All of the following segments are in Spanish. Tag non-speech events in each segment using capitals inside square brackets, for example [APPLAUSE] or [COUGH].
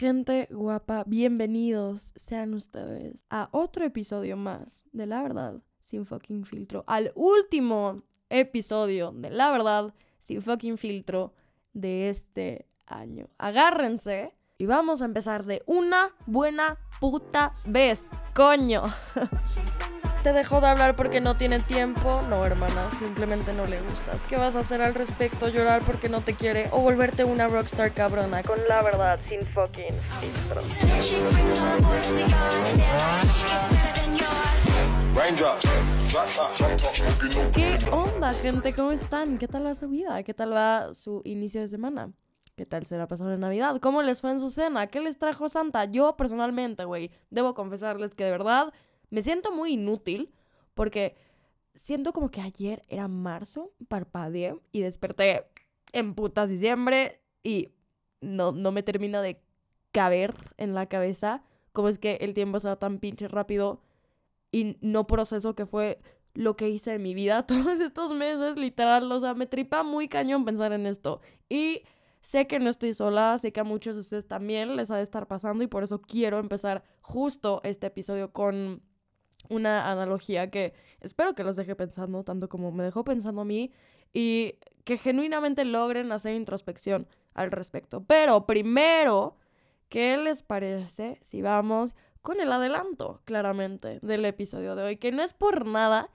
Gente guapa, bienvenidos sean ustedes a otro episodio más de La Verdad sin fucking filtro. Al último episodio de La Verdad sin fucking filtro de este año. Agárrense y vamos a empezar de una buena puta vez, coño. [LAUGHS] ¿Te dejó de hablar porque no tiene tiempo? No, hermana, simplemente no le gustas. ¿Qué vas a hacer al respecto? ¿Llorar porque no te quiere? ¿O volverte una rockstar cabrona? Con la verdad, sin fucking filtros. ¿Qué onda, gente? ¿Cómo están? ¿Qué tal va su vida? ¿Qué tal va su inicio de semana? ¿Qué tal se la pasó en Navidad? ¿Cómo les fue en su cena? ¿Qué les trajo Santa? Yo personalmente, güey, debo confesarles que de verdad me siento muy inútil porque siento como que ayer era marzo, parpadeé y desperté en putas diciembre y no, no me termina de caber en la cabeza cómo es que el tiempo se va tan pinche rápido y no proceso que fue lo que hice en mi vida [LAUGHS] todos estos meses, literal, o sea, me tripa muy cañón pensar en esto. Y sé que no estoy sola, sé que a muchos de ustedes también les ha de estar pasando y por eso quiero empezar justo este episodio con una analogía que espero que los deje pensando, tanto como me dejó pensando a mí, y que genuinamente logren hacer introspección al respecto. Pero primero, ¿qué les parece si vamos con el adelanto, claramente, del episodio de hoy? Que no es por nada,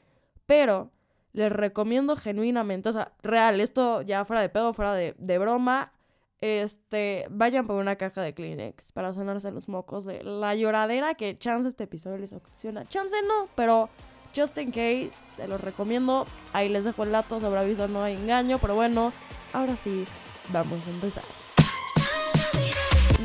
pero les recomiendo genuinamente, o sea, real, esto ya fuera de pedo, fuera de, de broma, este, vayan por una caja de Kleenex para sanarse los mocos de la lloradera que chance este episodio les ocasiona. Chance no, pero just in case, se los recomiendo. Ahí les dejo el dato, sobre aviso no hay engaño, pero bueno, ahora sí, vamos a empezar.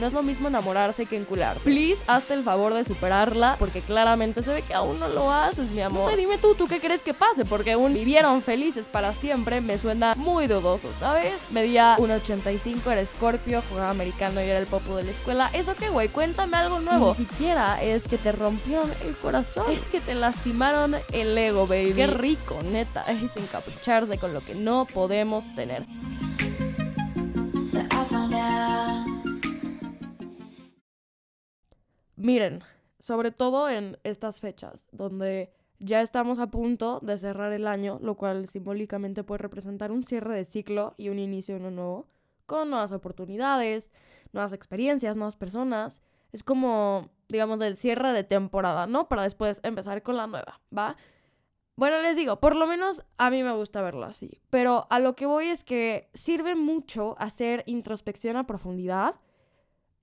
No es lo mismo enamorarse que encularse. Please, hazte el favor de superarla, porque claramente se ve que aún no lo haces, mi amor. No sé, dime tú, ¿tú qué crees que pase? Porque aún vivieron felices para siempre me suena muy dudoso, ¿sabes? Medía 1,85, era escorpio, jugaba americano y era el popo de la escuela. ¿Eso qué, güey? Cuéntame algo nuevo. Ni siquiera es que te rompieron el corazón, es que te lastimaron el ego, baby. Qué rico, neta, es encapucharse con lo que no podemos tener. Miren, sobre todo en estas fechas, donde ya estamos a punto de cerrar el año, lo cual simbólicamente puede representar un cierre de ciclo y un inicio de uno nuevo, con nuevas oportunidades, nuevas experiencias, nuevas personas. Es como, digamos, el cierre de temporada, ¿no? Para después empezar con la nueva, ¿va? Bueno, les digo, por lo menos a mí me gusta verlo así, pero a lo que voy es que sirve mucho hacer introspección a profundidad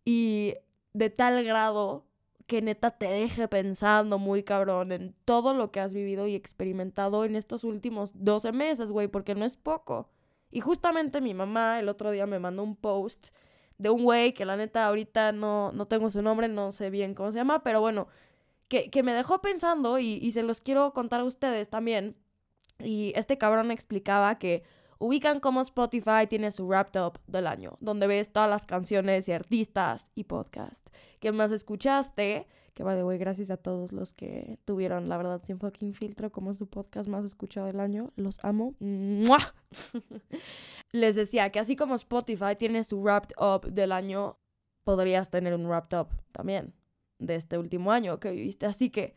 y de tal grado que neta te deje pensando muy cabrón en todo lo que has vivido y experimentado en estos últimos 12 meses, güey, porque no es poco. Y justamente mi mamá el otro día me mandó un post de un güey que la neta ahorita no, no tengo su nombre, no sé bien cómo se llama, pero bueno, que, que me dejó pensando y, y se los quiero contar a ustedes también. Y este cabrón explicaba que ubican como Spotify tiene su Wrapped Up del año, donde ves todas las canciones y artistas y podcast que más escuchaste. Que va de güey, gracias a todos los que tuvieron, la verdad, sin fucking filtro, como su podcast más escuchado del año. Los amo. [LAUGHS] Les decía que así como Spotify tiene su Wrapped Up del año, podrías tener un Wrapped Up también de este último año que viviste. Así que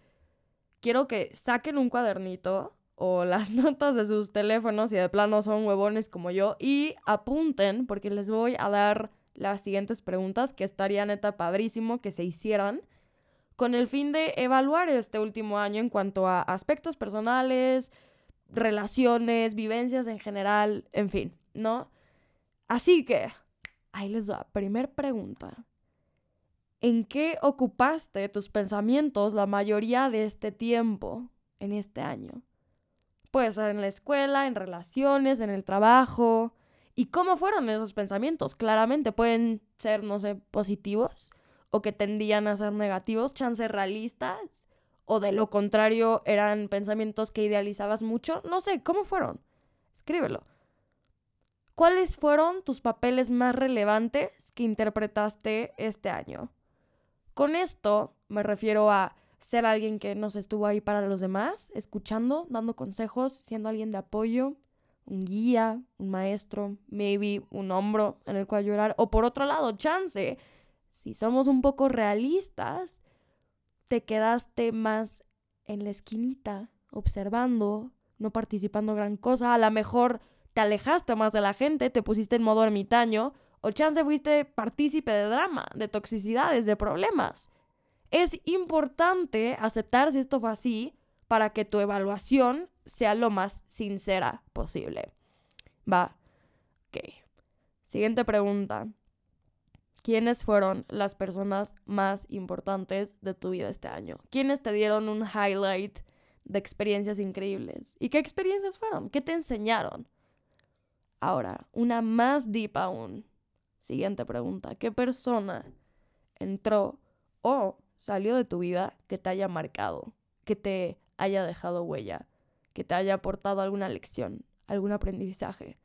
quiero que saquen un cuadernito o las [LAUGHS] notas de sus teléfonos y de plano son huevones como yo y apunten porque les voy a dar las siguientes preguntas que estaría neta padrísimo que se hicieran con el fin de evaluar este último año en cuanto a aspectos personales, relaciones, vivencias en general, en fin, ¿no? Así que, ahí les va. Primer pregunta. ¿En qué ocupaste tus pensamientos la mayoría de este tiempo en este año? Puede ser en la escuela, en relaciones, en el trabajo. ¿Y cómo fueron esos pensamientos? Claramente pueden ser, no sé, positivos o que tendían a ser negativos, chance realistas, o de lo contrario eran pensamientos que idealizabas mucho. No sé, ¿cómo fueron? Escríbelo. ¿Cuáles fueron tus papeles más relevantes que interpretaste este año? Con esto me refiero a ser alguien que nos estuvo ahí para los demás, escuchando, dando consejos, siendo alguien de apoyo, un guía, un maestro, maybe un hombro en el cual llorar, o por otro lado, chance, si somos un poco realistas, te quedaste más en la esquinita, observando, no participando gran cosa, a lo mejor te alejaste más de la gente, te pusiste en modo ermitaño, o chance fuiste partícipe de drama, de toxicidades, de problemas. Es importante aceptar si esto fue así para que tu evaluación sea lo más sincera posible. Va. Ok. Siguiente pregunta. ¿Quiénes fueron las personas más importantes de tu vida este año? ¿Quiénes te dieron un highlight de experiencias increíbles? ¿Y qué experiencias fueron? ¿Qué te enseñaron? Ahora, una más deep aún. Siguiente pregunta. ¿Qué persona entró o salió de tu vida que te haya marcado, que te haya dejado huella, que te haya aportado alguna lección, algún aprendizaje?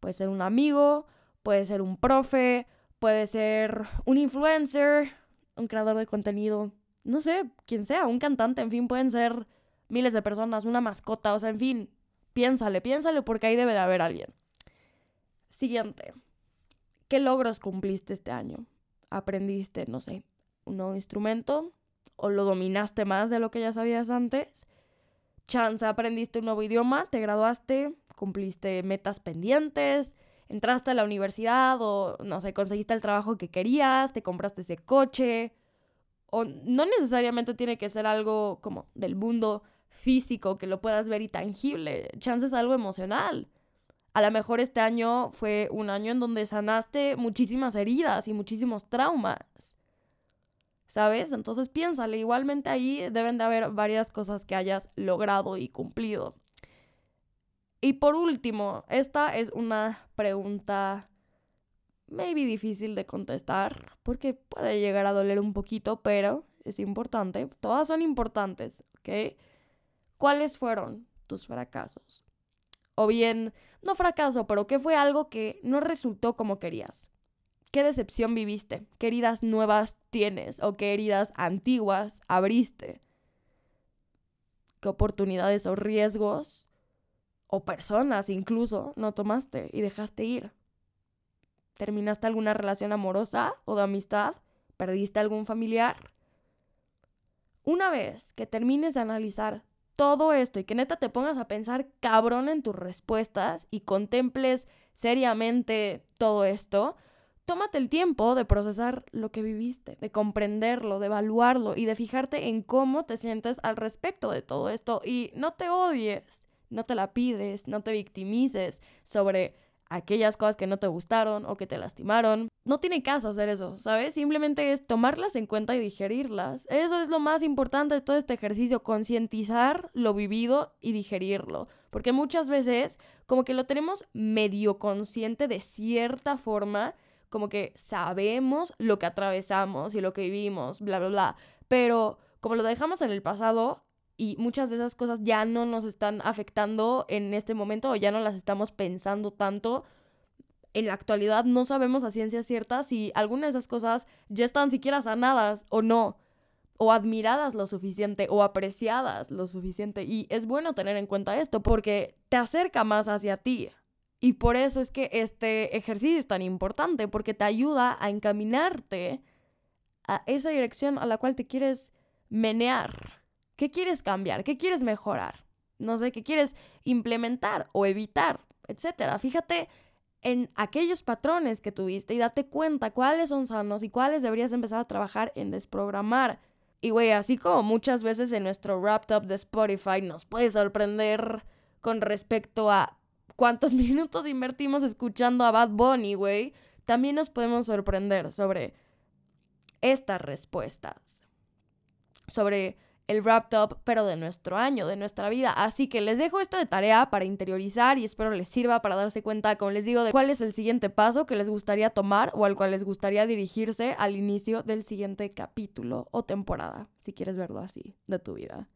Puede ser un amigo, puede ser un profe, puede ser un influencer, un creador de contenido, no sé, quien sea, un cantante, en fin, pueden ser miles de personas, una mascota, o sea, en fin, piénsale, piénsale porque ahí debe de haber alguien. Siguiente. ¿Qué logros cumpliste este año? ¿Aprendiste, no sé, un nuevo instrumento? ¿O lo dominaste más de lo que ya sabías antes? Chance, aprendiste un nuevo idioma, te graduaste, cumpliste metas pendientes, entraste a la universidad o, no sé, conseguiste el trabajo que querías, te compraste ese coche. O no necesariamente tiene que ser algo como del mundo físico, que lo puedas ver y tangible. Chance es algo emocional. A lo mejor este año fue un año en donde sanaste muchísimas heridas y muchísimos traumas. ¿Sabes? Entonces piénsale, igualmente ahí deben de haber varias cosas que hayas logrado y cumplido. Y por último, esta es una pregunta maybe difícil de contestar porque puede llegar a doler un poquito, pero es importante. Todas son importantes, ¿ok? ¿Cuáles fueron tus fracasos? O bien, no fracaso, pero ¿qué fue algo que no resultó como querías? ¿Qué decepción viviste? ¿Qué heridas nuevas tienes? ¿O qué heridas antiguas abriste? ¿Qué oportunidades o riesgos o personas incluso no tomaste y dejaste ir? ¿Terminaste alguna relación amorosa o de amistad? ¿Perdiste algún familiar? Una vez que termines de analizar todo esto y que neta te pongas a pensar cabrón en tus respuestas y contemples seriamente todo esto, tómate el tiempo de procesar lo que viviste, de comprenderlo, de evaluarlo y de fijarte en cómo te sientes al respecto de todo esto y no te odies, no te la pides, no te victimices sobre aquellas cosas que no te gustaron o que te lastimaron. No tiene caso hacer eso, ¿sabes? Simplemente es tomarlas en cuenta y digerirlas. Eso es lo más importante de todo este ejercicio, concientizar lo vivido y digerirlo. Porque muchas veces como que lo tenemos medio consciente de cierta forma, como que sabemos lo que atravesamos y lo que vivimos, bla, bla, bla. Pero como lo dejamos en el pasado, y muchas de esas cosas ya no nos están afectando en este momento o ya no las estamos pensando tanto. En la actualidad no sabemos a ciencia cierta si alguna de esas cosas ya están siquiera sanadas o no, o admiradas lo suficiente o apreciadas lo suficiente. Y es bueno tener en cuenta esto porque te acerca más hacia ti. Y por eso es que este ejercicio es tan importante, porque te ayuda a encaminarte a esa dirección a la cual te quieres menear. ¿Qué quieres cambiar? ¿Qué quieres mejorar? No sé, ¿qué quieres implementar o evitar? Etcétera. Fíjate en aquellos patrones que tuviste y date cuenta cuáles son sanos y cuáles deberías empezar a trabajar en desprogramar. Y güey, así como muchas veces en nuestro wrapped up de Spotify nos puede sorprender con respecto a cuántos [LAUGHS] minutos invertimos escuchando a Bad Bunny, güey, también nos podemos sorprender sobre estas respuestas. Sobre el wrapped up, pero de nuestro año, de nuestra vida. Así que les dejo esto de tarea para interiorizar y espero les sirva para darse cuenta, como les digo, de cuál es el siguiente paso que les gustaría tomar o al cual les gustaría dirigirse al inicio del siguiente capítulo o temporada, si quieres verlo así, de tu vida.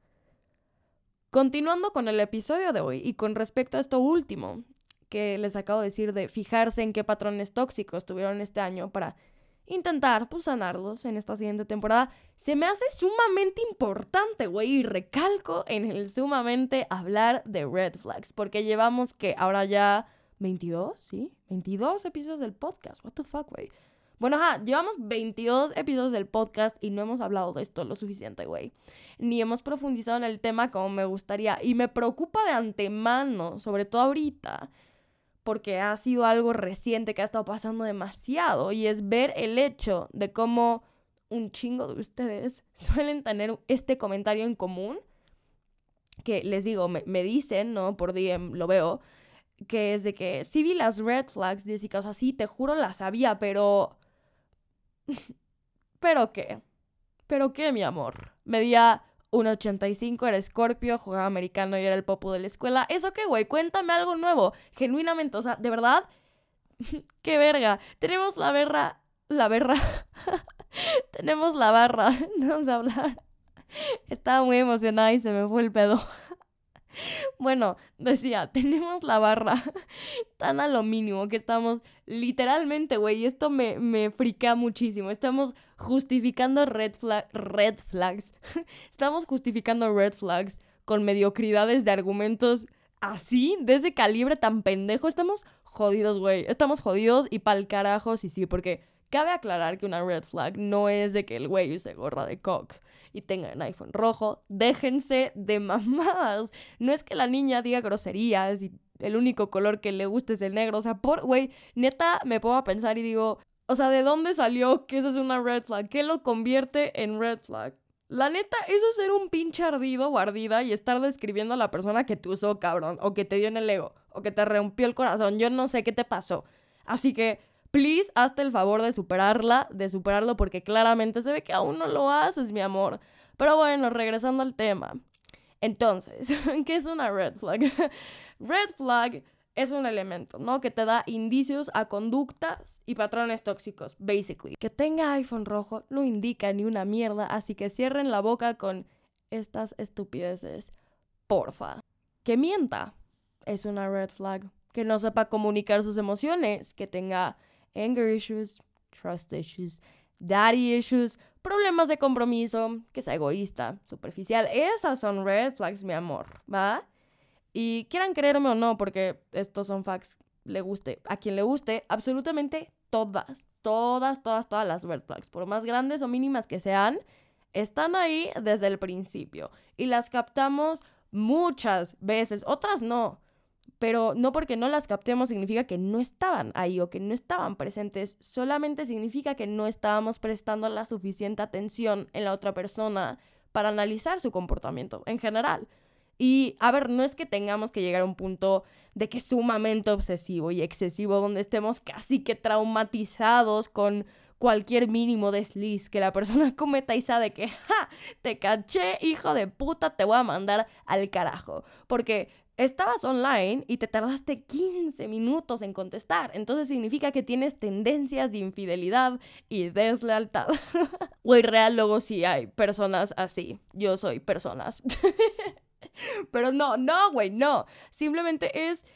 Continuando con el episodio de hoy y con respecto a esto último que les acabo de decir de fijarse en qué patrones tóxicos tuvieron este año para intentar pues sanarlos en esta siguiente temporada, se me hace sumamente importante, güey, y recalco en el sumamente hablar de red flags, porque llevamos que ahora ya 22, ¿sí? 22 episodios del podcast, what the fuck, güey. Bueno, ajá, llevamos 22 episodios del podcast y no hemos hablado de esto lo suficiente, güey. Ni hemos profundizado en el tema como me gustaría. Y me preocupa de antemano, sobre todo ahorita, porque ha sido algo reciente que ha estado pasando demasiado. Y es ver el hecho de cómo un chingo de ustedes [LAUGHS] suelen tener este comentario en común. Que les digo, me, me dicen, ¿no? Por DM lo veo que es de que sí vi las red flags, Jessica, o sea, sí, te juro las sabía, pero ¿Pero qué? ¿Pero qué, mi amor? Medía 1,85, era escorpio, jugaba americano y era el popo de la escuela. ¿Eso qué, güey? Cuéntame algo nuevo. Genuinamente, o sea, de verdad, [LAUGHS] qué verga. Tenemos la berra, la berra. [LAUGHS] Tenemos la barra. No [LAUGHS] vamos a hablar. Estaba muy emocionada y se me fue el pedo. Bueno, decía, tenemos la barra [LAUGHS] tan a lo mínimo que estamos literalmente, güey, esto me, me frica muchísimo. Estamos justificando red, red flags. [LAUGHS] Estamos justificando red flags con mediocridades de argumentos así, de ese calibre tan pendejo. Estamos jodidos, güey. Estamos jodidos y pa'l carajo, sí, sí, porque cabe aclarar que una red flag no es de que el güey use gorra de cock y tenga un iPhone rojo. Déjense de mamadas. No es que la niña diga groserías y el único color que le guste es el negro. O sea, por, güey, neta me pongo a pensar y digo, o sea, ¿de dónde salió que eso es una red flag? ¿Qué lo convierte en red flag? La neta, eso es ser un pinche ardido o ardida y estar describiendo a la persona que te usó, cabrón, o que te dio en el ego, o que te rompió el corazón. Yo no sé qué te pasó. Así que please, hazte el favor de superarla, de superarlo, porque claramente se ve que aún no lo haces, mi amor. Pero bueno, regresando al tema. Entonces, [LAUGHS] ¿qué es una red flag? [LAUGHS] red flag es un elemento, ¿no? Que te da indicios a conductas y patrones tóxicos, basically. Que tenga iPhone rojo no indica ni una mierda, así que cierren la boca con estas estupideces. Porfa. Que mienta es una red flag. Que no sepa comunicar sus emociones, que tenga anger issues, trust issues, daddy issues, problemas de compromiso, que sea egoísta, superficial. Esas son red flags, mi amor, ¿va? Y quieran creerme o no, porque estos son facts, le guste, a quien le guste, absolutamente todas, todas, todas, todas las red flags, por más grandes o mínimas que sean, están ahí desde el principio y las captamos muchas veces, otras no pero no porque no las captemos significa que no estaban ahí o que no estaban presentes, solamente significa que no estábamos prestando la suficiente atención en la otra persona para analizar su comportamiento en general. Y a ver, no es que tengamos que llegar a un punto de que sumamente obsesivo y excesivo, donde estemos casi que traumatizados con cualquier mínimo desliz que la persona [LAUGHS] cometa y sabe que, ja, te caché, hijo de puta, te voy a mandar al carajo. Porque estabas online y te tardaste 15 minutos en contestar. Entonces significa que tienes tendencias de infidelidad y deslealtad. [LAUGHS] Güey, real, luego sí hay personas así. Yo soy personas. [LAUGHS] Pero no, no, güey, no. Simplemente es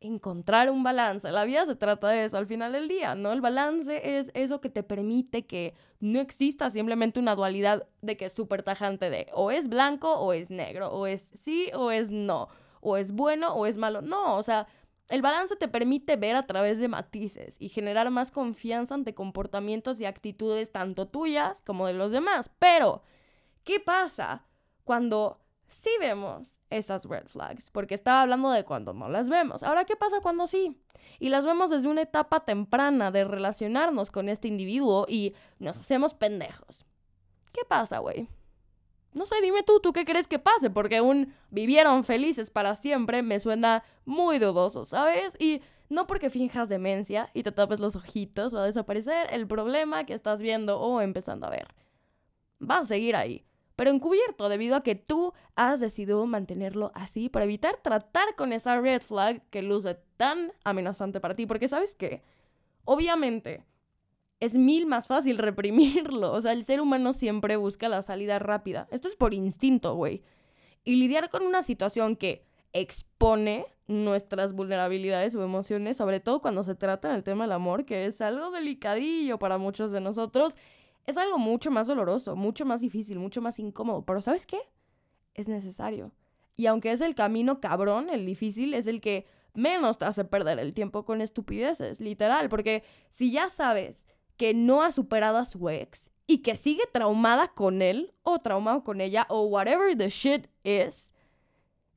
encontrar un balance. La vida se trata de eso al final del día, ¿no? El balance es eso que te permite que no exista simplemente una dualidad de que es súper tajante de o es blanco o es negro, o es sí o es no o es bueno o es malo. No, o sea, el balance te permite ver a través de matices y generar más confianza ante comportamientos y actitudes tanto tuyas como de los demás. Pero, ¿qué pasa cuando sí vemos esas red flags? Porque estaba hablando de cuando no las vemos. Ahora, ¿qué pasa cuando sí? Y las vemos desde una etapa temprana de relacionarnos con este individuo y nos hacemos pendejos. ¿Qué pasa, güey? No sé, dime tú, ¿tú qué crees que pase? Porque un vivieron felices para siempre me suena muy dudoso, ¿sabes? Y no porque finjas demencia y te tapes los ojitos va a desaparecer el problema que estás viendo o empezando a ver. Va a seguir ahí, pero encubierto debido a que tú has decidido mantenerlo así para evitar tratar con esa red flag que luce tan amenazante para ti. Porque sabes qué, obviamente es mil más fácil [LAUGHS] reprimirlo. O sea, el ser humano siempre busca la salida rápida. Esto es por instinto, güey. Y lidiar con una situación que expone nuestras vulnerabilidades o emociones, sobre todo cuando se trata del tema del amor, que es algo delicadillo para muchos de nosotros, es algo mucho más doloroso, mucho más difícil, mucho más incómodo. Pero ¿sabes qué? Es necesario. Y aunque es el camino cabrón, el difícil, es el que menos te hace perder el tiempo con estupideces, literal, porque si ya sabes que no ha superado a su ex y que sigue traumada con él o traumado con ella o whatever the shit is,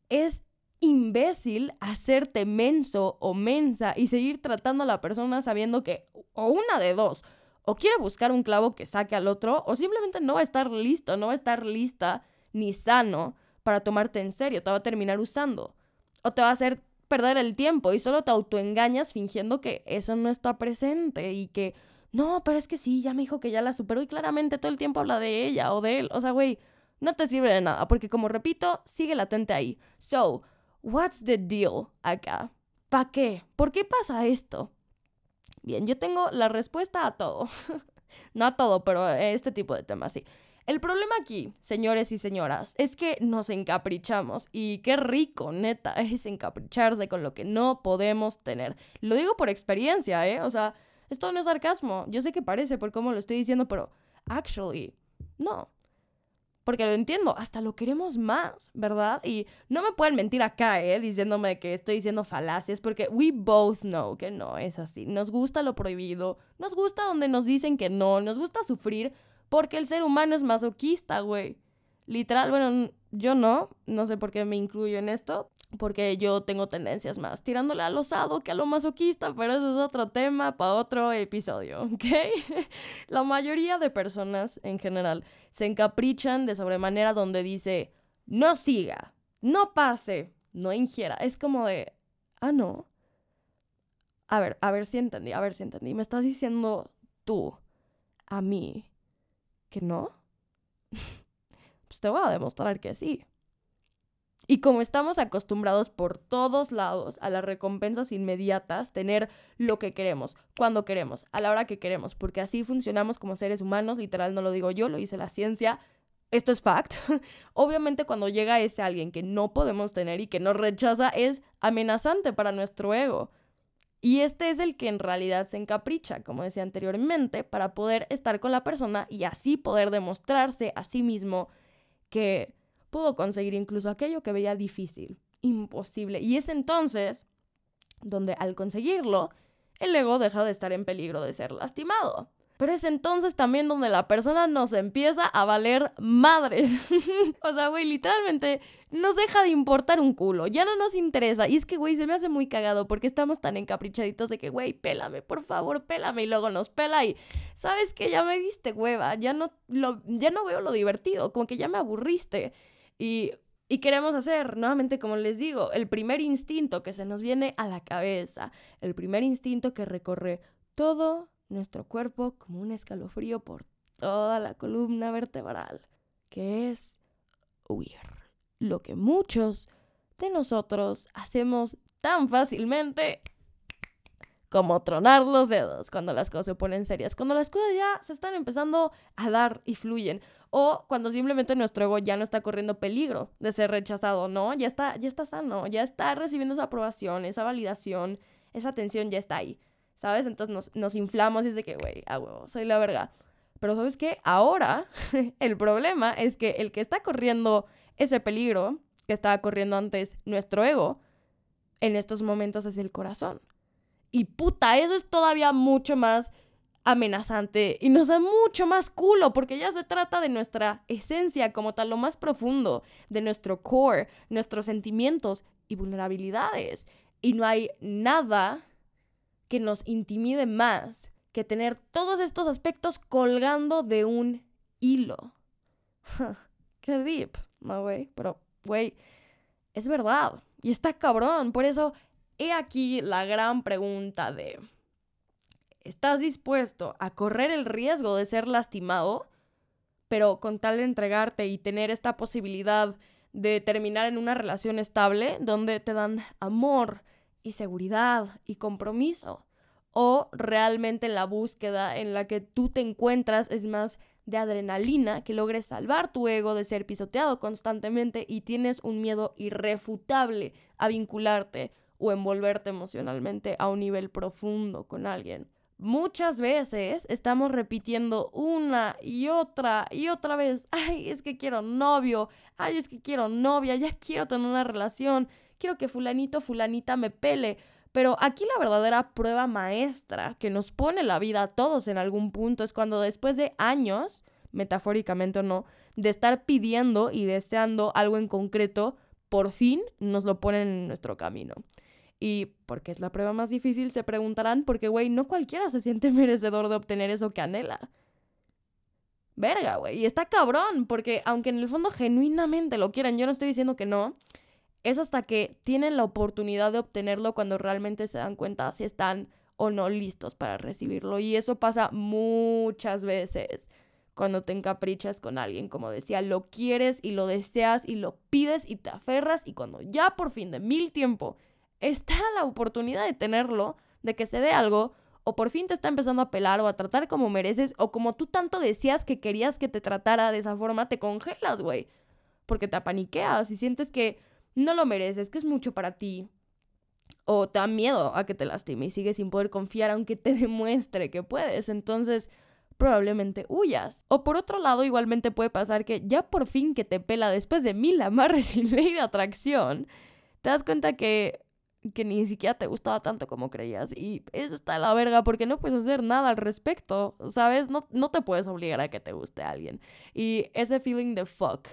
es imbécil hacerte menso o mensa y seguir tratando a la persona sabiendo que o una de dos, o quiere buscar un clavo que saque al otro o simplemente no va a estar listo, no va a estar lista ni sano para tomarte en serio, te va a terminar usando o te va a hacer perder el tiempo y solo te autoengañas fingiendo que eso no está presente y que no, pero es que sí, ya me dijo que ya la superó y claramente todo el tiempo habla de ella o de él. O sea, güey, no te sirve de nada porque como repito, sigue latente ahí. So, what's the deal acá? ¿Para qué? ¿Por qué pasa esto? Bien, yo tengo la respuesta a todo. [LAUGHS] no a todo, pero este tipo de temas sí. El problema aquí, señores y señoras, es que nos encaprichamos y qué rico, neta, es encapricharse con lo que no podemos tener. Lo digo por experiencia, ¿eh? O sea, esto no es sarcasmo. Yo sé que parece por cómo lo estoy diciendo, pero actually, no. Porque lo entiendo, hasta lo queremos más, ¿verdad? Y no me pueden mentir acá, ¿eh? Diciéndome que estoy diciendo falacias, porque we both know que no es así. Nos gusta lo prohibido, nos gusta donde nos dicen que no, nos gusta sufrir, porque el ser humano es masoquista, güey. Literal, bueno, yo no, no sé por qué me incluyo en esto, porque yo tengo tendencias más tirándole al osado que a lo masoquista, pero eso es otro tema para otro episodio, [LAUGHS] ¿ok? [LAUGHS] La mayoría de personas en general se encaprichan de sobremanera donde dice, no siga, no pase, no ingiera. Es como de, ah, no. A ver, a ver si entendí, a ver si entendí. Me estás diciendo tú, a mí, que no, [LAUGHS] pues te voy a demostrar que sí. Y como estamos acostumbrados por todos lados a las recompensas inmediatas, tener lo que queremos, cuando queremos, a la hora que queremos, porque así funcionamos como seres humanos, literal no lo digo yo, lo dice la ciencia, esto es fact. [LAUGHS] Obviamente cuando llega ese alguien que no podemos tener y que nos rechaza es amenazante para nuestro ego. Y este es el que en realidad se encapricha, como decía anteriormente, para poder estar con la persona y así poder demostrarse a sí mismo que pudo conseguir incluso aquello que veía difícil, imposible. Y es entonces donde al conseguirlo, el ego deja de estar en peligro de ser lastimado. Pero es entonces también donde la persona nos empieza a valer madres. [LAUGHS] o sea, güey, literalmente nos deja de importar un culo. Ya no nos interesa. Y es que, güey, se me hace muy cagado porque estamos tan encaprichaditos de que, güey, pélame, por favor, pélame. Y luego nos pela y, ¿sabes qué? Ya me diste hueva. Ya no, lo, ya no veo lo divertido. Como que ya me aburriste. Y y queremos hacer, nuevamente, como les digo, el primer instinto que se nos viene a la cabeza, el primer instinto que recorre todo nuestro cuerpo como un escalofrío por toda la columna vertebral, que es huir. Lo que muchos de nosotros hacemos tan fácilmente como tronar los dedos cuando las cosas se ponen serias, cuando las cosas ya se están empezando a dar y fluyen, o cuando simplemente nuestro ego ya no está corriendo peligro de ser rechazado, ¿no? Ya está, ya está sano, ya está recibiendo esa aprobación, esa validación, esa atención ya está ahí. ¿Sabes? Entonces nos, inflamos y es de que, güey, a huevo, soy la verga. Pero ¿sabes qué? Ahora [LAUGHS] el problema es que el que está corriendo ese peligro que estaba corriendo antes nuestro ego, en estos momentos es el corazón. Y puta, eso es todavía mucho más amenazante y nos da mucho más culo porque ya se trata de nuestra esencia como tal, lo más profundo, de nuestro core, nuestros sentimientos y vulnerabilidades. Y no hay nada que nos intimide más que tener todos estos aspectos colgando de un hilo. [LAUGHS] Qué deep, no, güey, pero, güey, es verdad. Y está cabrón. Por eso, he aquí la gran pregunta de, ¿estás dispuesto a correr el riesgo de ser lastimado? Pero con tal de entregarte y tener esta posibilidad de terminar en una relación estable donde te dan amor, y seguridad y compromiso. O realmente la búsqueda en la que tú te encuentras es más de adrenalina, que logres salvar tu ego de ser pisoteado constantemente y tienes un miedo irrefutable a vincularte o envolverte emocionalmente a un nivel profundo con alguien. Muchas veces estamos repitiendo una y otra y otra vez, ay, es que quiero novio, ay, es que quiero novia, ya quiero tener una relación, quiero que fulanito, fulanita me pele, Pero aquí la verdadera prueba maestra que nos pone la vida a todos en algún punto es cuando después de años, metafóricamente o no, de estar pidiendo y deseando algo en concreto, por fin nos lo ponen en nuestro camino. Y porque es la prueba más difícil, se preguntarán, porque, güey, no cualquiera se siente [LAUGHS] merecedor de obtener eso que anhela. Verga, güey. Y está cabrón, porque aunque en el fondo genuinamente lo quieran, yo no estoy diciendo que no, es hasta que tienen la oportunidad de obtenerlo cuando realmente se dan cuenta si están o no listos para recibirlo. Y eso pasa muchas veces cuando te encaprichas con alguien, como decía, lo quieres y lo deseas y lo pides y te aferras y cuando ya por fin de mil tiempo está la oportunidad de tenerlo, de que se dé algo, o por fin te está empezando a pelar o a tratar como mereces, o como tú tanto decías que querías que te tratara de esa forma, te congelas, güey. Porque te apaniqueas y sientes que no lo mereces, que es mucho para ti. O te da miedo a que te lastime y sigues sin poder confiar aunque te [LAUGHS] demuestre que puedes. Entonces, probablemente huyas. O por otro lado, igualmente puede pasar que ya por fin que te pela después de mil amarres [LAUGHS] y ley de atracción, te das cuenta que que ni siquiera te gustaba tanto como creías. Y eso está a la verga porque no puedes hacer nada al respecto, ¿sabes? No, no te puedes obligar a que te guste a alguien. Y ese feeling de fuck.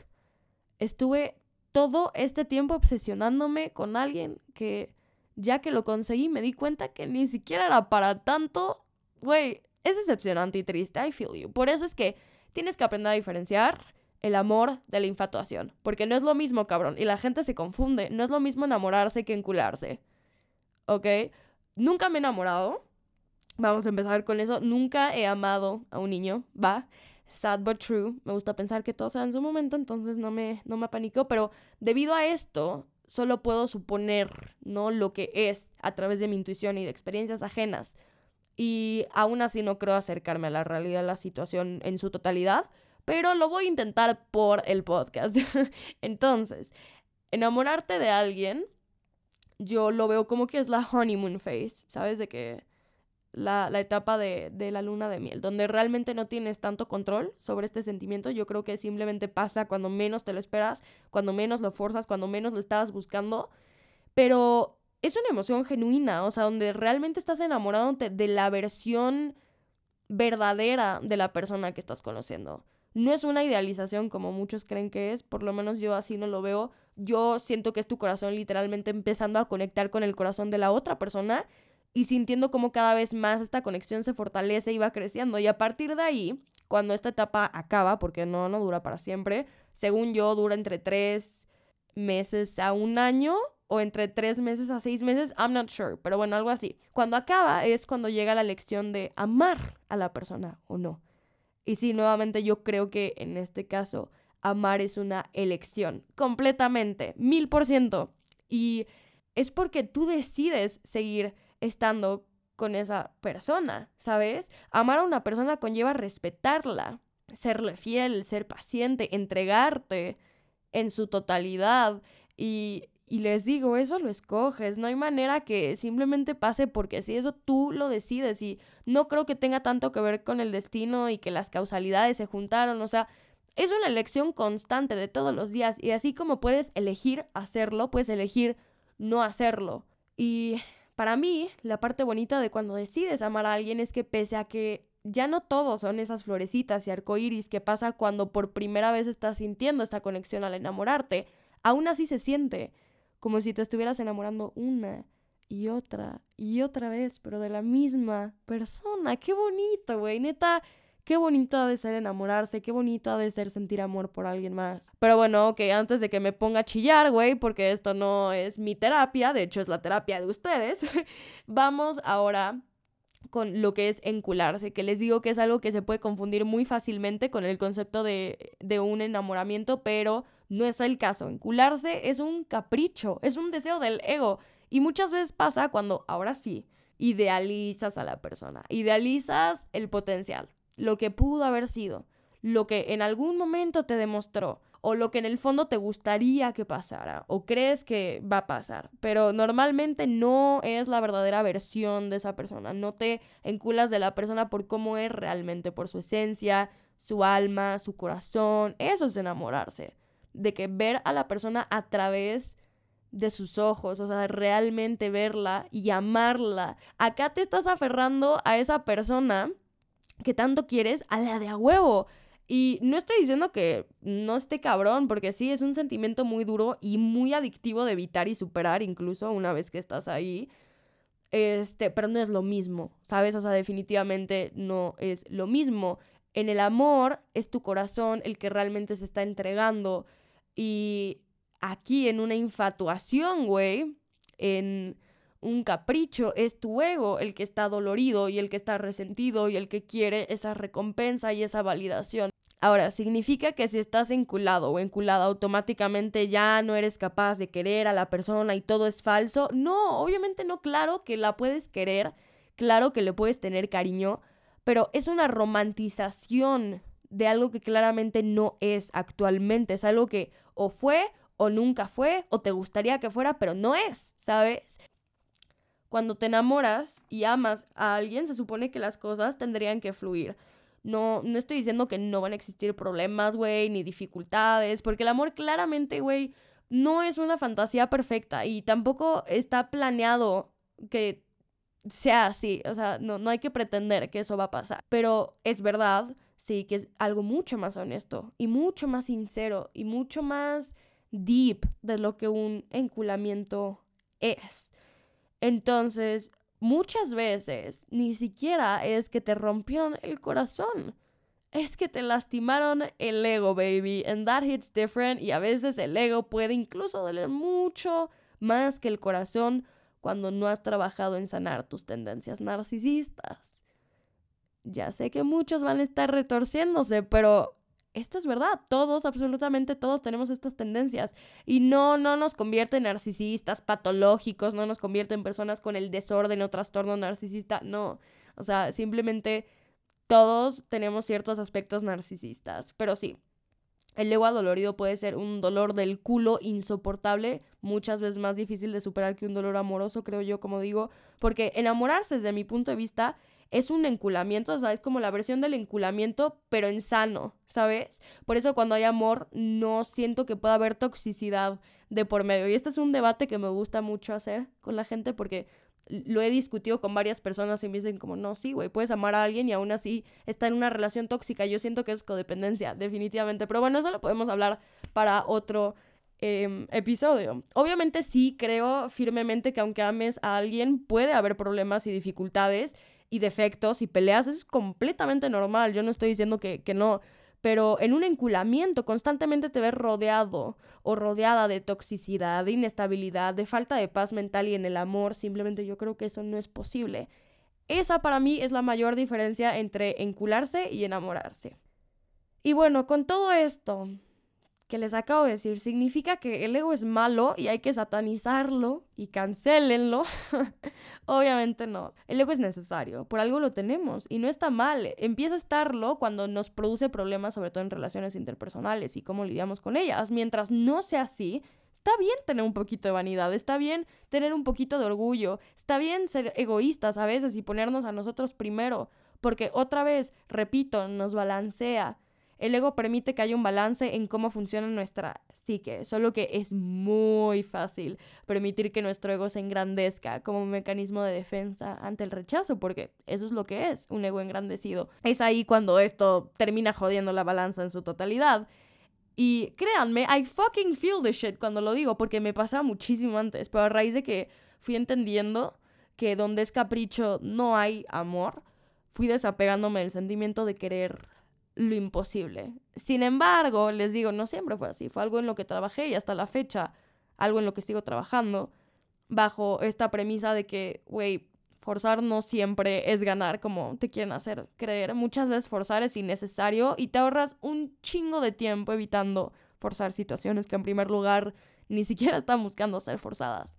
Estuve todo este tiempo obsesionándome con alguien que ya que lo conseguí me di cuenta que ni siquiera era para tanto. Güey, es decepcionante y triste, I feel you. Por eso es que tienes que aprender a diferenciar el amor de la infatuación. Porque no es lo mismo, cabrón. Y la gente se confunde. No es lo mismo enamorarse que encularse. ¿Ok? Nunca me he enamorado. Vamos a empezar con eso. Nunca he amado a un niño. Va. Sad but true. Me gusta pensar que todo sea en su momento, entonces no me, no me apanico. Pero debido a esto, solo puedo suponer, ¿no? Lo que es a través de mi intuición y de experiencias ajenas. Y aún así no creo acercarme a la realidad de la situación en su totalidad pero lo voy a intentar por el podcast. [LAUGHS] Entonces, enamorarte de alguien, yo lo veo como que es la honeymoon phase, ¿sabes? De que la, etapa de, de, la luna de miel, donde realmente no tienes tanto control sobre este sentimiento. Yo creo que simplemente pasa cuando menos te lo esperas, cuando menos lo forzas, cuando menos lo estabas buscando. Pero es una emoción genuina, o sea, donde realmente estás enamorado de la versión verdadera de la persona que estás conociendo. No es una idealización como muchos creen que es, por lo menos yo así no lo veo. Yo siento que es tu corazón literalmente empezando a conectar con el corazón de la otra persona y sintiendo como cada vez más esta conexión se fortalece y va creciendo. Y a partir de ahí, cuando esta etapa acaba, porque no, no dura para siempre, según yo dura entre tres meses a un año o entre tres meses a seis meses, I'm not sure, pero bueno, algo así. Cuando acaba es cuando llega la lección de amar a la persona o no. Y sí, nuevamente yo creo que en este caso amar es una elección, completamente, mil por ciento. Y es porque tú decides seguir estando con esa persona, ¿sabes? Amar a una persona conlleva respetarla, serle fiel, ser paciente, entregarte en su totalidad y y les digo, eso lo escoges, no hay manera que simplemente pase porque si eso tú lo decides y no creo que tenga tanto que ver con el destino y que las causalidades se juntaron, o sea, es una elección constante de todos los días y así como puedes elegir hacerlo, puedes elegir no hacerlo. Y para mí, la parte bonita de cuando decides amar a alguien es que pese a que ya no todos son esas florecitas y arcoíris que pasa cuando por primera vez estás sintiendo esta conexión al enamorarte, aún así se siente como si te estuvieras enamorando una y otra y otra vez, pero de la misma persona. Qué bonito, güey, neta. Qué bonito ha de ser enamorarse, qué bonito ha de ser sentir amor por alguien más. Pero bueno, ok, antes de que me ponga a chillar, güey, porque esto no es mi terapia, de hecho es la terapia de ustedes, [LAUGHS] vamos ahora con lo que es encularse, que les digo que es algo que se puede confundir muy fácilmente con el concepto de, de un enamoramiento, pero no es el caso. Encularse es un capricho, es un deseo del ego. Y muchas veces pasa cuando, ahora sí, idealizas a la persona, idealizas el potencial, lo que pudo haber sido, lo que en algún momento te demostró, o lo que en el fondo te gustaría que pasara, o crees que va a pasar, pero normalmente no es la verdadera versión de esa persona, no te enculas de la persona por cómo es realmente, por su esencia, su alma, su corazón, eso es enamorarse de que ver a la persona a través de sus ojos, o sea, realmente verla y amarla. Acá te estás aferrando a esa persona que tanto quieres, a la de a huevo. Y no estoy diciendo que no esté cabrón, porque sí, es un sentimiento muy duro y muy adictivo de evitar y superar, incluso una vez que estás ahí. Este, pero no es lo mismo, ¿sabes? O sea, definitivamente no es lo mismo. En el amor es tu corazón el que realmente se está entregando. Y aquí en una infatuación, güey, en un capricho, es tu ego el que está dolorido y el que está resentido y el que quiere esa recompensa y esa validación. Ahora, ¿significa que si estás enculado o enculada automáticamente ya no eres capaz de querer a la persona y todo es falso? No, obviamente no, claro que la puedes querer, claro que le puedes tener cariño, pero es una romantización de algo que claramente no es actualmente, es algo que o fue o nunca fue, o te gustaría que fuera, pero no es, ¿sabes? Cuando te enamoras y amas a alguien, se supone que las cosas tendrían que fluir. No, no estoy diciendo que no van a existir problemas, güey, ni dificultades, porque el amor claramente, güey, no es una fantasía perfecta y tampoco está planeado que sea así. O sea, no, no hay que pretender que eso va a pasar. Pero es verdad, sí, que es algo mucho más honesto y mucho más sincero y mucho más deep de lo que un enculamiento es. Entonces, muchas veces ni siquiera es que te rompieron el corazón. Es que te lastimaron el ego, baby. And that hits different. Y a veces el ego puede incluso doler mucho más que el corazón cuando no has trabajado en sanar tus tendencias narcisistas. Ya sé que muchos van a estar retorciéndose, pero esto es verdad, todos, absolutamente todos tenemos estas tendencias y no, no nos convierte en narcisistas patológicos, no nos convierte en personas con el desorden o trastorno narcisista, no, o sea, simplemente todos tenemos ciertos aspectos narcisistas, pero sí, el ego adolorido puede ser un dolor del culo insoportable, muchas veces más difícil de superar que un dolor amoroso, creo yo, como digo, porque enamorarse desde mi punto de vista es un enculamiento, o sea, es como la versión del enculamiento, pero en sano, ¿sabes? Por eso cuando hay amor no siento que pueda haber toxicidad de por medio. Y este es un debate que me gusta mucho hacer con la gente porque lo he discutido con varias personas y me dicen como, no, sí, güey, puedes amar a alguien y aún así está en una relación tóxica. Yo siento que es codependencia, definitivamente. Pero bueno, eso lo podemos hablar para otro em, episodio. Obviamente sí creo firmemente que aunque ames a alguien, puede haber problemas y dificultades y defectos y peleas, es completamente normal. Yo no estoy diciendo que, que no. Pero en un enculamiento constantemente te ves rodeado o rodeada de toxicidad, de inestabilidad, de falta de paz mental y en el amor. Simplemente yo creo que eso no es posible. Esa para mí es la mayor diferencia entre encularse y enamorarse. Y bueno, con todo esto, que les acabo de decir significa que el ego es malo y hay que satanizarlo y cancélenlo. [LAUGHS] Obviamente no. El ego es necesario, por algo lo tenemos y no está mal. Empieza a estarlo cuando nos produce problemas, sobre todo en relaciones interpersonales y cómo lidiamos con ellas. Mientras no sea así, está bien tener un poquito de vanidad, está bien tener un poquito de orgullo, está bien ser egoístas a veces y ponernos a nosotros primero, porque otra vez, repito, nos balancea el ego permite que haya un balance en cómo funciona nuestra psique, solo que es muy fácil permitir que nuestro ego se engrandezca como un mecanismo de defensa ante el rechazo, porque eso es lo que es un ego engrandecido. Es ahí cuando esto termina jodiendo la balanza en su totalidad. Y créanme, I fucking feel the shit cuando lo digo, porque me pasaba muchísimo antes, pero a raíz de que fui entendiendo que donde es capricho no hay amor, fui desapegándome del sentimiento de querer lo imposible. Sin embargo, les digo, no siempre fue así, fue algo en lo que trabajé y hasta la fecha, algo en lo que sigo trabajando, bajo esta premisa de que, güey, forzar no siempre es ganar como te quieren hacer creer. Muchas veces forzar es innecesario y te ahorras un chingo de tiempo evitando forzar situaciones que en primer lugar ni siquiera están buscando ser forzadas.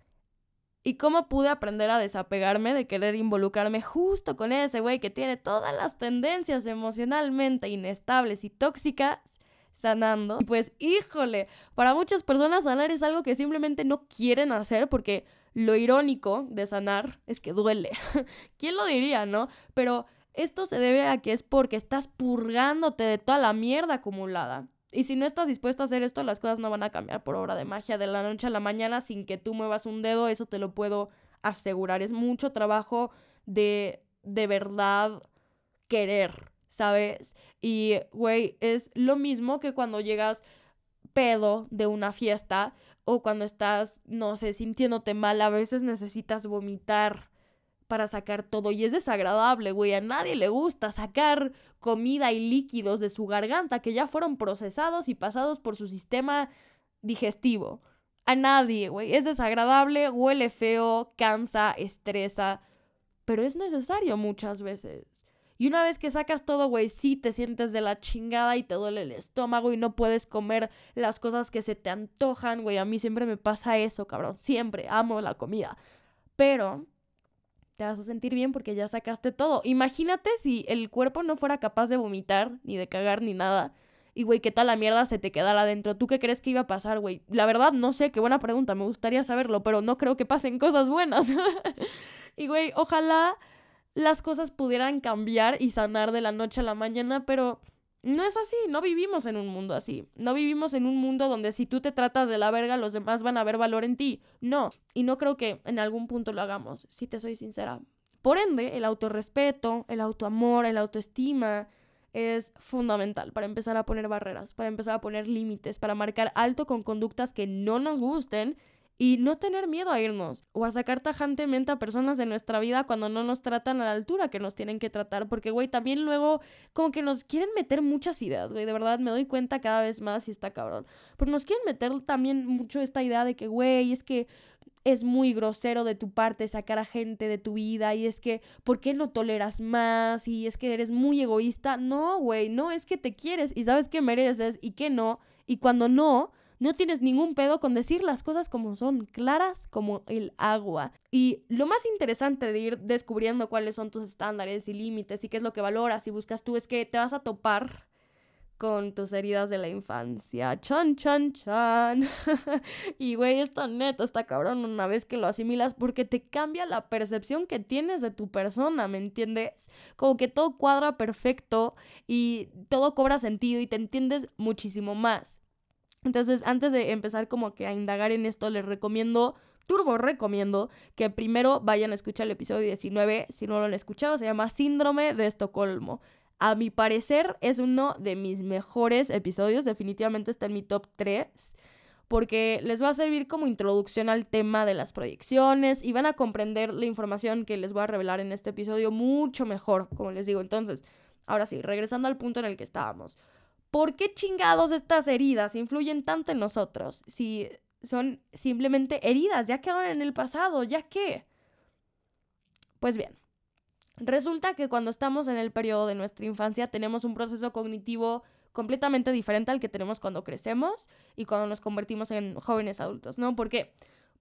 Y cómo pude aprender a desapegarme de querer involucrarme justo con ese güey que tiene todas las tendencias emocionalmente inestables y tóxicas sanando. Y pues, híjole, para muchas personas sanar es algo que simplemente no quieren hacer porque lo irónico de sanar es que duele. [LAUGHS] ¿Quién lo diría, no? Pero esto se debe a que es porque estás purgándote de toda la mierda acumulada. Y si no estás dispuesto a hacer esto, las cosas no van a cambiar por obra de magia de la noche a la mañana sin que tú muevas un dedo, eso te lo puedo asegurar. Es mucho trabajo de de verdad querer, ¿sabes? Y, güey, es lo mismo que cuando llegas pedo de una fiesta o cuando estás, no sé, sintiéndote mal, a veces necesitas vomitar para sacar todo y es desagradable, güey, a nadie le gusta sacar comida y líquidos de su garganta que ya fueron procesados y pasados por su sistema digestivo. A nadie, güey, es desagradable, huele feo, cansa, estresa, pero es necesario muchas veces. Y una vez que sacas todo, güey, sí te sientes de la chingada y te duele el estómago y no puedes comer las cosas que se te antojan, güey. A mí siempre me pasa eso, cabrón. Siempre amo la comida. Pero te vas a sentir bien porque ya sacaste todo. Imagínate si el cuerpo no fuera capaz de vomitar, ni de cagar, ni nada. Y, güey, ¿qué tal la mierda se te quedara adentro? ¿Tú qué crees que iba a pasar, güey? La verdad, no sé, qué buena pregunta. Me gustaría saberlo, pero no creo que pasen cosas buenas. [LAUGHS] y, güey, ojalá las cosas pudieran cambiar y sanar de la noche a la mañana, pero no es así, no vivimos en un mundo así. No vivimos en un mundo donde si tú te tratas de la verga, los demás van a ver valor en ti. No, y no creo que en algún punto lo hagamos, si te soy sincera. Por ende, el autorrespeto, el autoamor, el autoestima es fundamental para empezar a poner barreras, para empezar a poner límites, para marcar alto con conductas que no nos gusten y no tener miedo a irnos o a sacar tajantemente a personas de nuestra vida cuando no nos tratan a la altura que nos tienen que tratar. Porque, güey, también luego como que nos quieren meter muchas ideas, güey. De verdad me doy cuenta cada vez más y está cabrón. Pero nos quieren meter también mucho esta idea de que, güey, es que es muy grosero de tu parte sacar a gente de tu vida y es que, ¿por qué no toleras más? Y es que eres muy egoísta. No, güey, no, es que te quieres y sabes que mereces y que no. Y cuando no, no tienes ningún pedo con decir las cosas como son, claras como el agua. Y lo más interesante de ir descubriendo cuáles son tus estándares y límites y qué es lo que valoras y buscas tú es que te vas a topar con tus heridas de la infancia. Chan, chan, chan. [LAUGHS] y güey, esto neta está cabrón una vez que lo asimilas porque te cambia la percepción que tienes de tu persona, ¿me entiendes? Como que todo cuadra perfecto y todo cobra sentido y te entiendes muchísimo más. Entonces, antes de empezar como que a indagar en esto, les recomiendo, turbo recomiendo, que primero vayan a escuchar el episodio 19, si no lo han escuchado, se llama Síndrome de Estocolmo. A mi parecer es uno de mis mejores episodios, definitivamente está en mi top 3 porque les va a servir como introducción al tema de las proyecciones y van a comprender la información que les voy a revelar en este episodio mucho mejor, como les digo. Entonces, ahora sí, regresando al punto en el que estábamos. ¿Por qué chingados estas heridas influyen tanto en nosotros? Si son simplemente heridas, ya quedaron en el pasado, ¿ya qué? Pues bien, resulta que cuando estamos en el periodo de nuestra infancia tenemos un proceso cognitivo completamente diferente al que tenemos cuando crecemos y cuando nos convertimos en jóvenes adultos, ¿no? ¿Por qué?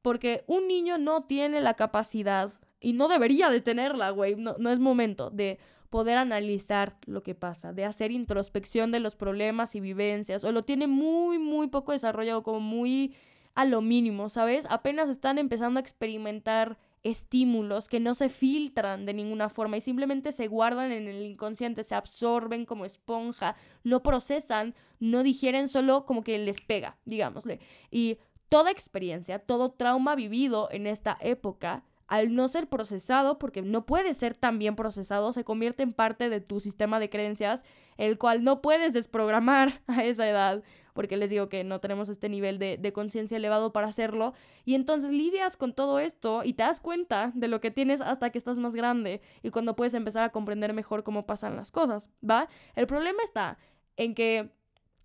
Porque un niño no tiene la capacidad, y no debería de tenerla, güey, no, no es momento de poder analizar lo que pasa, de hacer introspección de los problemas y vivencias, o lo tiene muy, muy poco desarrollado, como muy a lo mínimo, ¿sabes? Apenas están empezando a experimentar estímulos que no se filtran de ninguna forma y simplemente se guardan en el inconsciente, se absorben como esponja, no procesan, no digieren, solo como que les pega, digámosle. Y toda experiencia, todo trauma vivido en esta época al no ser procesado, porque no puede ser tan bien procesado, se convierte en parte de tu sistema de creencias, el cual no puedes desprogramar [LAUGHS] a esa edad, porque les digo que no tenemos este nivel de, de conciencia elevado para hacerlo, y entonces lidias con todo esto y te das cuenta de lo que tienes hasta que estás más grande y cuando puedes empezar a comprender mejor cómo pasan las cosas, ¿va? El problema está en que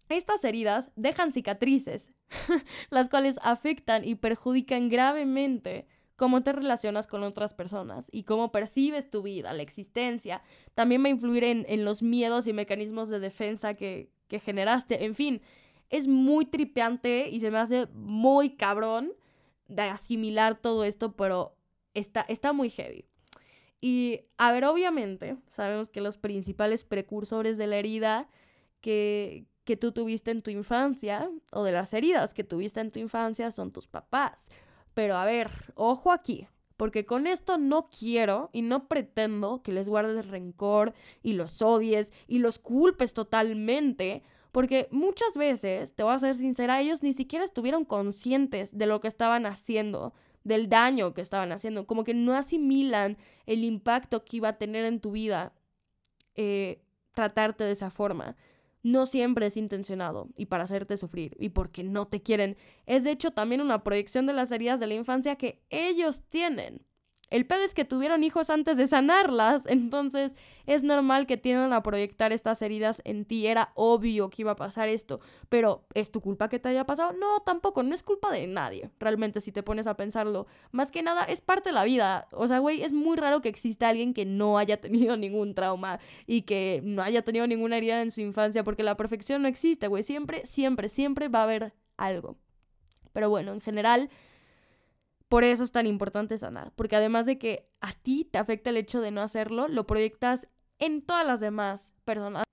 estas heridas dejan cicatrices, [LAUGHS] las cuales afectan y perjudican gravemente cómo te relacionas con otras personas y cómo percibes tu vida, la existencia. También va a influir en, los miedos y mecanismos de defensa que, que generaste. En fin, es muy tripeante y se me hace muy cabrón de asimilar todo esto, pero está, está muy heavy. Y, a ver, obviamente, sabemos que los principales precursores de la herida que, que tú tuviste en tu infancia, o de las heridas que tuviste en tu infancia, son tus papás. Pero a ver, ojo aquí, porque con esto no quiero y no pretendo que les guardes rencor y los odies y los culpes totalmente, Porque muchas veces, te voy a ser sincera, ellos ni siquiera estuvieron conscientes de lo que estaban haciendo, del daño que estaban haciendo, como que no asimilan el impacto que iba a tener en tu vida eh, tratarte de esa forma. No siempre es intencionado y para hacerte sufrir y porque no te quieren. Es de hecho también una proyección de las heridas de la infancia que ellos tienen. El pedo es que tuvieron hijos antes de sanarlas, entonces es normal que tiendan a proyectar estas heridas en ti. Era obvio que iba a pasar esto, pero ¿es tu culpa que te haya pasado? No, tampoco, no es culpa de nadie, realmente si te pones a pensarlo. Más que nada, es parte de la vida. O sea, güey, es muy raro que exista alguien que no haya tenido ningún trauma y que no haya tenido ninguna herida en su infancia, porque la perfección no existe, güey. Siempre, siempre, siempre va a haber algo. Pero bueno, en general por eso es tan importante sanar, porque además de que a ti te afecta el hecho de no hacerlo, lo proyectas en todas las demás personas.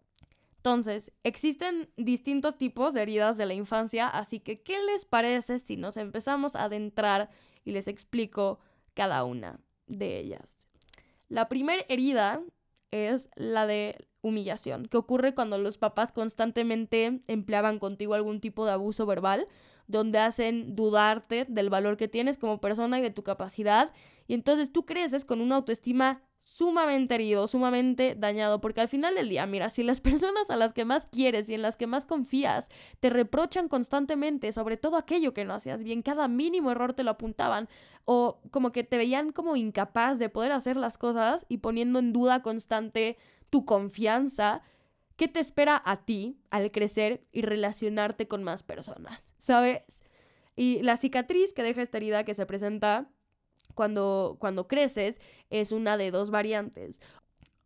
Entonces, existen distintos tipos de heridas de la infancia, así que ¿qué les parece si nos empezamos a adentrar y les explico cada una de ellas? La primera herida es la de humillación, que ocurre cuando los papás constantemente empleaban contigo algún tipo de abuso verbal donde hacen dudarte del valor que tienes como persona y de tu capacidad. Y entonces tú creces con una autoestima sumamente herido, sumamente dañado, porque al final del día, mira, si las [LAUGHS] personas a las que más quieres y en las que más confías te reprochan constantemente sobre todo aquello que no hacías bien, cada mínimo error te lo apuntaban, o como que te veían como incapaz de poder hacer las cosas y poniendo en duda constante tu confianza, ¿Qué te espera a ti al crecer y relacionarte con más personas? ¿Sabes? Y la cicatriz que deja esta herida que se presenta cuando, cuando creces es una de dos variantes.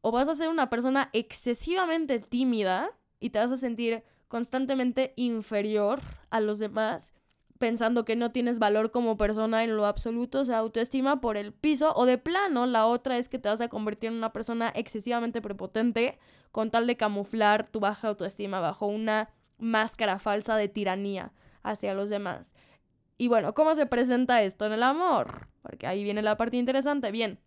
O vas a ser una persona excesivamente tímida y te vas a sentir constantemente inferior a los demás, pensando que no tienes valor como persona en lo absoluto, o sea, autoestima por el piso, o de plano, la otra es que te vas a convertir en una persona excesivamente prepotente con tal de camuflar tu baja autoestima bajo una máscara falsa de tiranía hacia los demás. Y bueno, ¿cómo se presenta esto en el amor? Porque ahí viene la parte interesante. Bien,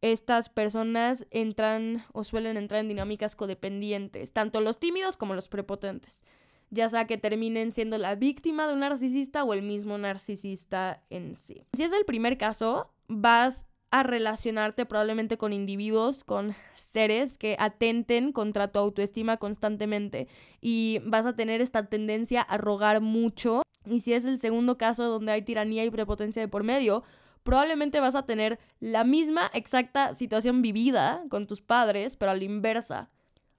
estas personas entran o suelen entrar en dinámicas codependientes, tanto los tímidos como los prepotentes, ya sea que terminen siendo la víctima de un narcisista o el mismo narcisista en sí. Si es el primer caso, vas a relacionarte probablemente con individuos, con seres que atenten contra tu autoestima constantemente y vas a tener esta tendencia a rogar mucho. Y si es el segundo caso donde hay tiranía y prepotencia de por medio, probablemente vas a tener la misma exacta situación vivida con tus padres, pero a la inversa,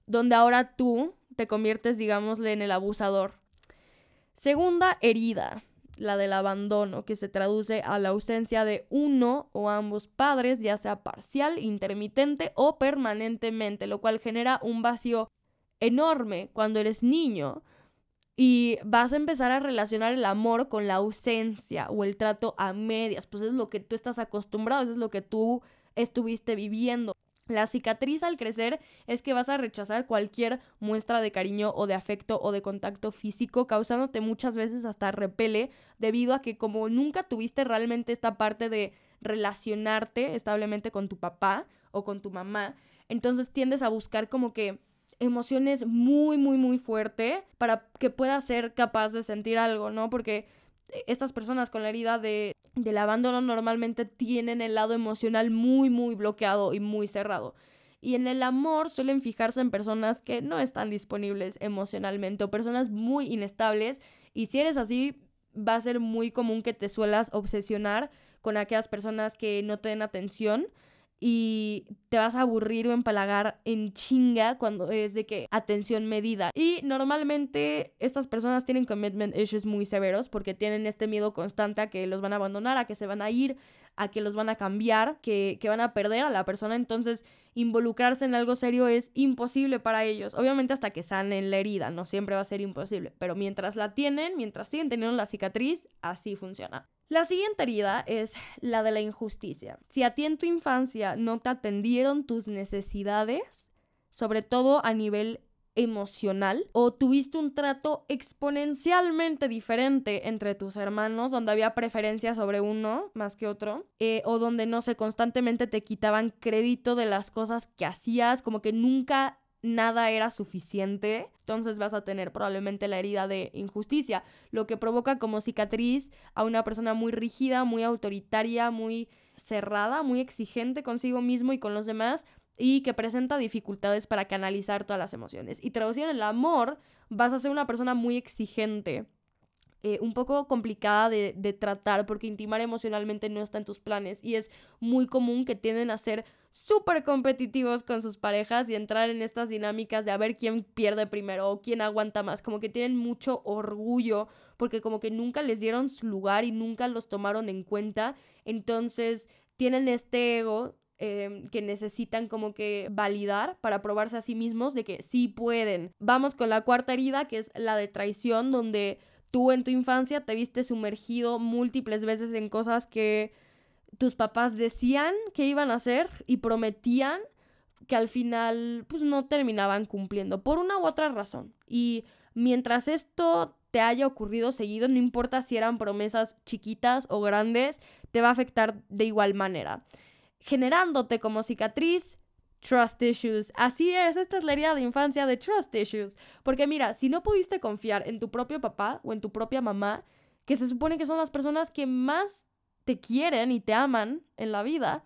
donde ahora tú te conviertes, digámosle, en el abusador. Segunda herida la del abandono, que se traduce a la ausencia de uno o ambos padres, ya sea parcial, intermitente o permanentemente, lo cual genera un vacío enorme cuando eres niño y vas a empezar a relacionar el amor con la ausencia o el trato a medias, pues es lo que tú estás acostumbrado, es lo que tú estuviste viviendo. La cicatriz al crecer es que vas a rechazar cualquier muestra de cariño o de afecto o de contacto físico, causándote muchas veces hasta repele, debido a que como nunca tuviste realmente esta parte de relacionarte establemente con tu papá o con tu mamá, entonces tiendes a buscar como que emociones muy, muy, muy fuerte para que puedas ser capaz de sentir algo, ¿no? Porque estas personas con la herida de, del abandono normalmente tienen el lado emocional muy, muy bloqueado y muy cerrado. Y en el amor suelen fijarse en personas que no están disponibles emocionalmente o personas muy inestables. Y si eres así, va a ser muy común que te suelas obsesionar con aquellas personas que no te den atención y te vas a aburrir o empalagar en chinga cuando es de que atención medida. Y normalmente estas personas tienen commitment issues muy severos porque tienen este miedo constante a que los van a abandonar, a que se van a ir, a que los van a cambiar, que, que van a perder a la persona. Entonces, involucrarse en algo serio es imposible para ellos. Obviamente hasta que sanen la herida, no siempre va a ser imposible. Pero mientras la tienen, mientras siguen teniendo la cicatriz, así funciona. La siguiente herida es la de la injusticia. Si a ti en tu infancia no te atendieron tus necesidades, sobre todo a nivel emocional, o tuviste un trato exponencialmente diferente entre tus hermanos, donde había preferencia sobre uno más que otro, eh, o donde no sé, constantemente te quitaban crédito de las cosas que hacías, como que nunca nada era suficiente, entonces vas a tener probablemente la herida de injusticia, lo que provoca como cicatriz a una persona muy rígida, muy autoritaria, muy cerrada, muy exigente consigo mismo y con los demás y que presenta dificultades para canalizar todas las emociones. Y traducido en el amor, vas a ser una persona muy exigente, eh, un poco complicada de, de, tratar porque intimar emocionalmente no está en tus planes y es muy común que tienden a ser súper competitivos con sus parejas y entrar en estas dinámicas de a ver quién pierde primero o quién aguanta más, como que tienen mucho orgullo porque como que nunca les dieron su lugar y nunca los tomaron en cuenta, entonces tienen este ego eh, que necesitan como que validar para probarse a sí mismos de que sí pueden. Vamos con la cuarta herida, que es la de traición, donde tú en tu infancia te viste sumergido múltiples veces en cosas que tus papás decían que iban a hacer y prometían que al final pues no terminaban cumpliendo por una u otra razón. Y mientras esto te haya ocurrido seguido, no importa si eran promesas chiquitas o grandes, te va a afectar de igual manera, generándote como cicatriz trust issues. Así es, esta es la herida de infancia de trust issues. Porque mira, si no pudiste confiar en tu propio papá o en tu propia mamá, que se supone que son las personas que más te quieren y te aman en la vida,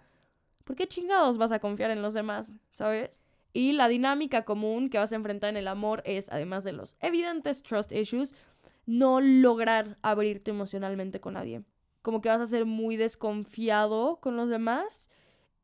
¿por qué chingados vas a confiar en los demás? ¿Sabes? Y la dinámica común que vas a enfrentar en el amor es, además de los evidentes trust issues, no lograr abrirte emocionalmente con nadie. Como que vas a ser muy desconfiado con los demás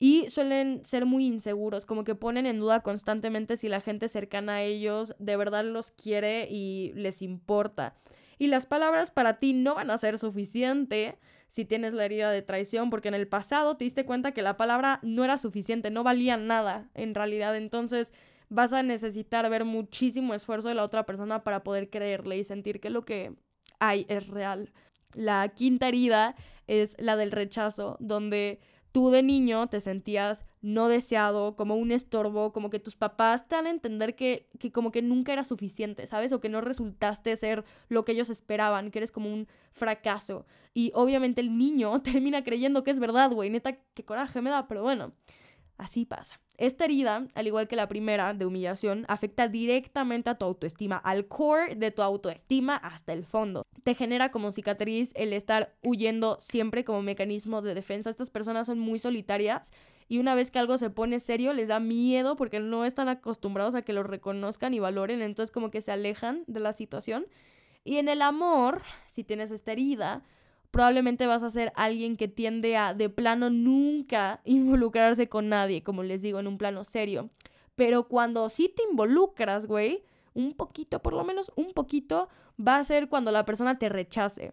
y suelen ser muy inseguros, como que ponen en duda constantemente si la gente cercana a ellos de verdad los quiere y les importa. Y las palabras para ti no van a ser suficiente si tienes la herida de traición, porque en el pasado te diste cuenta que la palabra no era suficiente, no valía nada en realidad. Entonces vas a necesitar ver muchísimo esfuerzo de la otra persona para poder creerle y sentir que lo que hay es real. La quinta herida es la del rechazo, donde tú de niño te sentías no deseado, como un estorbo, como que tus papás te dan a entender que, que, como que nunca era suficiente, ¿sabes? O que no resultaste ser lo que ellos esperaban, que eres como un fracaso. Y obviamente el niño [LAUGHS] termina creyendo que es verdad, güey, neta, qué coraje me da, pero bueno, así pasa. Esta herida, al igual que la primera de humillación, afecta directamente a tu autoestima, al core de tu autoestima hasta el fondo. Te genera como cicatriz el estar huyendo siempre como mecanismo de defensa. Estas personas son muy solitarias y una vez que algo se pone serio les da miedo porque no están acostumbrados a que lo reconozcan y valoren, entonces como que se alejan de la situación. Y en el amor, si tienes esta herida, probablemente vas a ser alguien que tiende a de plano nunca [LAUGHS] involucrarse con nadie, como les digo, en un plano serio. Pero cuando sí te involucras, güey, un poquito, por lo menos un poquito, va a ser cuando la persona te rechace.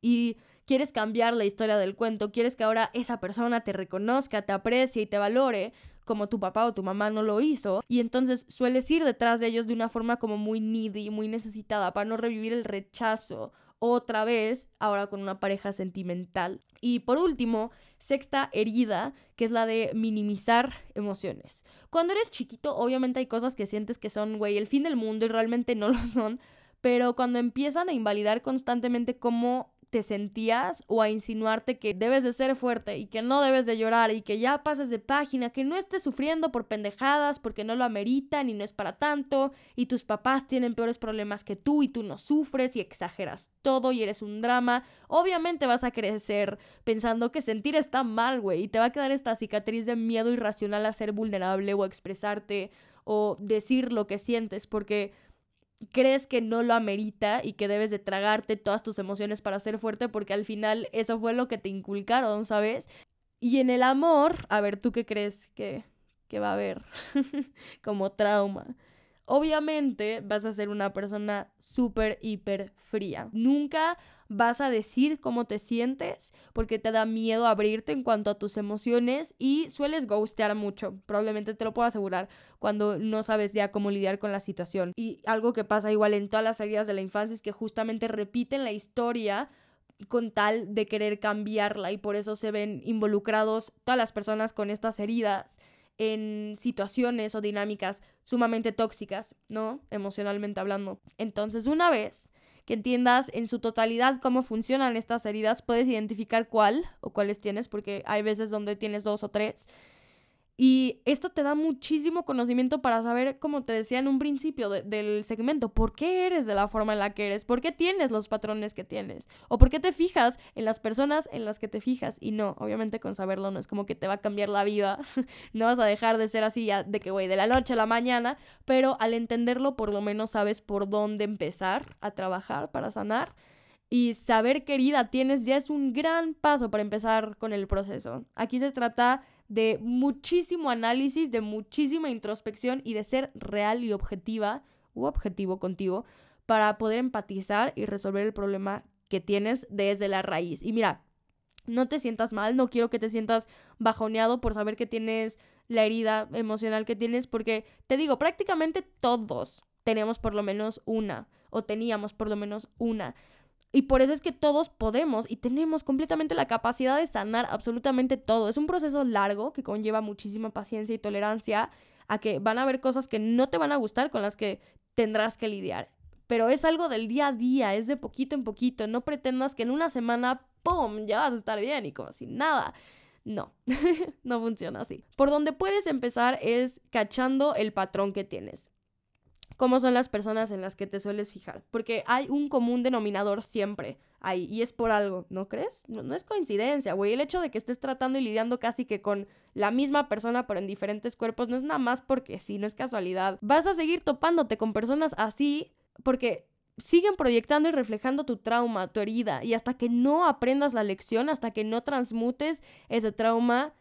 Y quieres cambiar la historia del cuento, quieres que ahora esa persona te reconozca, te aprecie y te valore como tu papá o tu mamá no lo hizo, y entonces sueles ir detrás de ellos de una forma como muy needy, muy necesitada, para no revivir el rechazo otra vez, ahora con una pareja sentimental. Y por último, sexta herida, que es la de minimizar emociones. Cuando eres chiquito, obviamente hay cosas que sientes que son, güey, el fin del mundo y realmente no lo [LAUGHS] son, pero cuando empiezan a invalidar constantemente cómo sentías o a insinuarte que debes de ser fuerte y que no debes de llorar y que ya pases de página, que no estés sufriendo por pendejadas porque no lo ameritan y no es para tanto y tus papás tienen peores problemas que tú y tú no sufres y exageras todo y eres un drama, obviamente vas a crecer pensando que sentir está mal, güey, y te va a quedar esta cicatriz de miedo irracional a ser vulnerable o expresarte o decir lo que sientes porque crees que no lo amerita y que debes de tragarte todas tus emociones para ser fuerte porque al final eso fue lo que te inculcaron, ¿sabes? Y en el amor, a ver, ¿tú qué crees que, que va a haber [LAUGHS] como trauma? Obviamente vas a ser una persona súper, hiper fría. Nunca vas a decir cómo te sientes porque te da miedo abrirte en cuanto a tus emociones y sueles ghostear mucho, probablemente te lo puedo asegurar, cuando no sabes ya cómo lidiar con la situación. Y algo que pasa igual en todas las heridas de la infancia es que justamente repiten la historia con tal de querer cambiarla y por eso se ven involucrados todas las personas con estas heridas en situaciones o dinámicas sumamente tóxicas, ¿no? Emocionalmente hablando. Entonces, una vez que entiendas en su totalidad cómo funcionan estas heridas, puedes identificar cuál o cuáles tienes, porque hay veces donde tienes dos o tres. Y esto te da muchísimo conocimiento para saber, como te decía en un principio del segmento, por qué eres de la forma en la que eres, por qué tienes los patrones que tienes, o por qué te fijas en las personas en las que te fijas. Y no, obviamente con saberlo no es como que te va a cambiar la vida, [LAUGHS] no vas a dejar de ser así ya de que, güey, de la noche a la mañana, pero al entenderlo por lo menos sabes por dónde empezar a trabajar para sanar. Y saber qué herida tienes ya es un gran paso para empezar con el proceso. Aquí se trata de muchísimo análisis, de muchísima introspección y de ser real y objetiva u objetivo contigo para poder empatizar y resolver el problema que tienes desde la raíz. Y mira, no te sientas mal, no quiero que te sientas bajoneado por saber que tienes la herida emocional que tienes, porque te digo, prácticamente todos tenemos por lo menos una, o teníamos por lo menos una. Y por eso es que todos podemos y tenemos completamente la capacidad de sanar absolutamente todo. Es un proceso largo que conlleva muchísima paciencia y tolerancia a que van a haber cosas que no te van a gustar con las que tendrás que lidiar. Pero es algo del día a día, es de poquito en poquito. No pretendas que en una semana, ¡pum!, ya vas a estar bien y como si nada. No, [LAUGHS] no funciona así. Por donde puedes empezar es cachando el patrón que tienes cómo son las personas en las que te sueles fijar. Porque hay un común denominador siempre ahí, y es por algo, ¿no crees? No, es coincidencia, güey. El hecho de que estés tratando y lidiando casi que con la misma persona, pero en diferentes cuerpos, no es nada más porque sí, no es casualidad. Vas a seguir topándote con personas así porque siguen proyectando y reflejando tu trauma, tu herida, y hasta que no aprendas la lección, hasta que no transmutes ese trauma,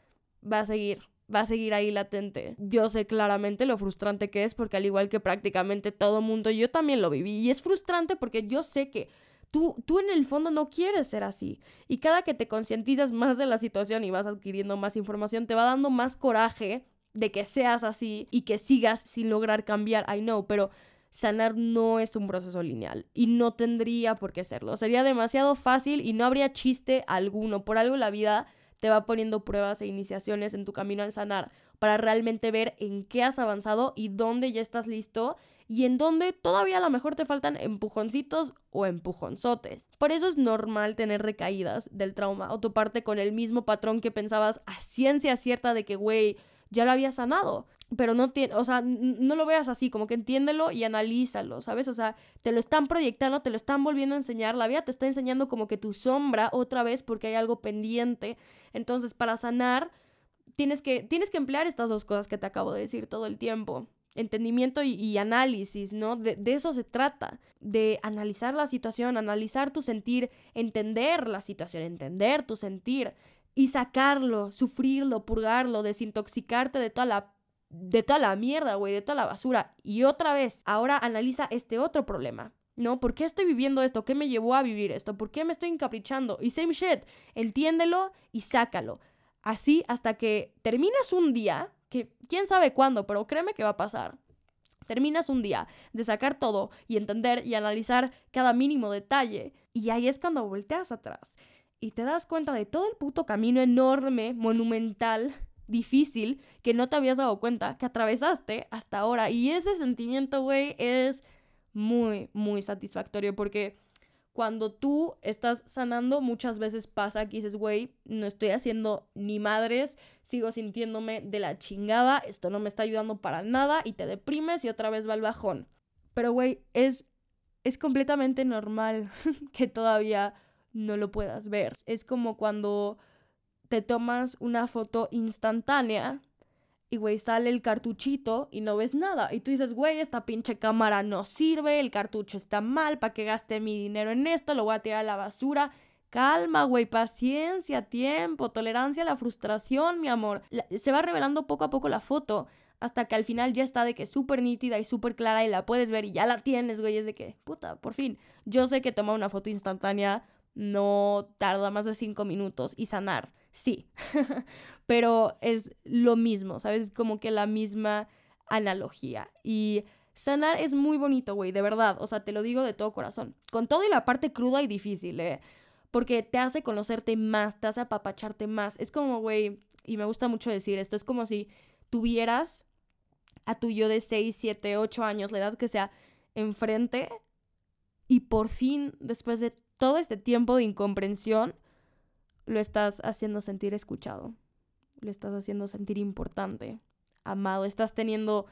va a seguir va a seguir ahí latente. Yo sé claramente lo frustrante que es porque al igual que prácticamente todo mundo, yo también lo viví y es frustrante porque yo sé que tú, tú en el fondo no quieres ser así y cada que te concientizas más de la situación y vas adquiriendo más información te va dando más coraje de que seas así y que sigas sin lograr cambiar, I know, pero sanar no es un proceso lineal y no tendría por qué serlo. Sería demasiado fácil y no habría chiste alguno. Por algo la vida te va poniendo pruebas e iniciaciones en tu camino al sanar para realmente ver en qué has avanzado y dónde ya estás listo y en dónde todavía a lo mejor te faltan empujoncitos o empujonzotes. Por eso es normal tener recaídas del trauma o toparte con el mismo patrón que pensabas a ciencia cierta de que, güey, ya lo había sanado pero no tiene, o sea, no lo veas así, como que entiéndelo y analízalo, ¿sabes? O sea, te lo están proyectando, te lo están volviendo a enseñar, la vida te está enseñando como que tu sombra otra vez porque hay algo pendiente. Entonces, para sanar, tienes que, tienes que emplear estas dos cosas que te acabo de decir todo el tiempo. Entendimiento y, análisis, ¿no? De, de eso se trata, de analizar la situación, analizar tu sentir, entender la situación, entender tu sentir y sacarlo, sufrirlo, purgarlo, desintoxicarte de toda la de toda la mierda, güey, de toda la basura. Y otra vez, ahora analiza este otro problema. ¿No? ¿Por qué estoy viviendo esto? ¿Qué me llevó a vivir esto? ¿Por qué me estoy encaprichando? Y same shit, entiéndelo y sácalo. Así hasta que terminas un día, que quién sabe cuándo, pero créeme que va a pasar. Terminas un día de sacar todo y entender y analizar cada mínimo detalle. Y ahí es cuando volteas atrás y te das cuenta de todo el puto camino enorme, monumental difícil que no te habías dado cuenta que atravesaste hasta ahora. Y ese sentimiento, güey, es muy, muy satisfactorio porque cuando tú estás sanando, muchas veces pasa que dices, güey, no estoy haciendo ni madres, sigo sintiéndome de la chingada, esto no me está ayudando para nada y te deprimes y otra vez va el bajón. Pero, güey, es, es completamente normal [LAUGHS] que todavía no lo puedas ver. Es como cuando te tomas una foto instantánea y, güey, sale el cartuchito y no ves nada. Y tú dices, güey, esta pinche cámara no sirve, el cartucho está mal, ¿para que gaste mi dinero en esto? Lo voy a tirar a la basura. Calma, güey, paciencia, tiempo, tolerancia a la frustración, mi amor. se va revelando poco a poco la foto hasta que al final ya está de que súper nítida y súper clara y la puedes ver y ya la tienes, güey. Es de que, puta, por fin. Yo sé que tomar una foto instantánea no tarda más de cinco minutos y sanar sí, [LAUGHS] pero es lo mismo, ¿sabes? Como que la misma analogía. Y sanar es muy bonito, güey, de verdad, o sea, te lo digo de todo corazón. Con todo y la parte cruda y difícil, ¿eh? Porque te hace conocerte más, te hace apapacharte más. Es como, güey, y me gusta mucho decir esto, es como si tuvieras a tu yo de 6, 7, 8 años, la edad que sea, enfrente y por fin, después de todo este tiempo de incomprensión, lo estás haciendo sentir escuchado. le estás haciendo sentir importante, amado, estás teniendo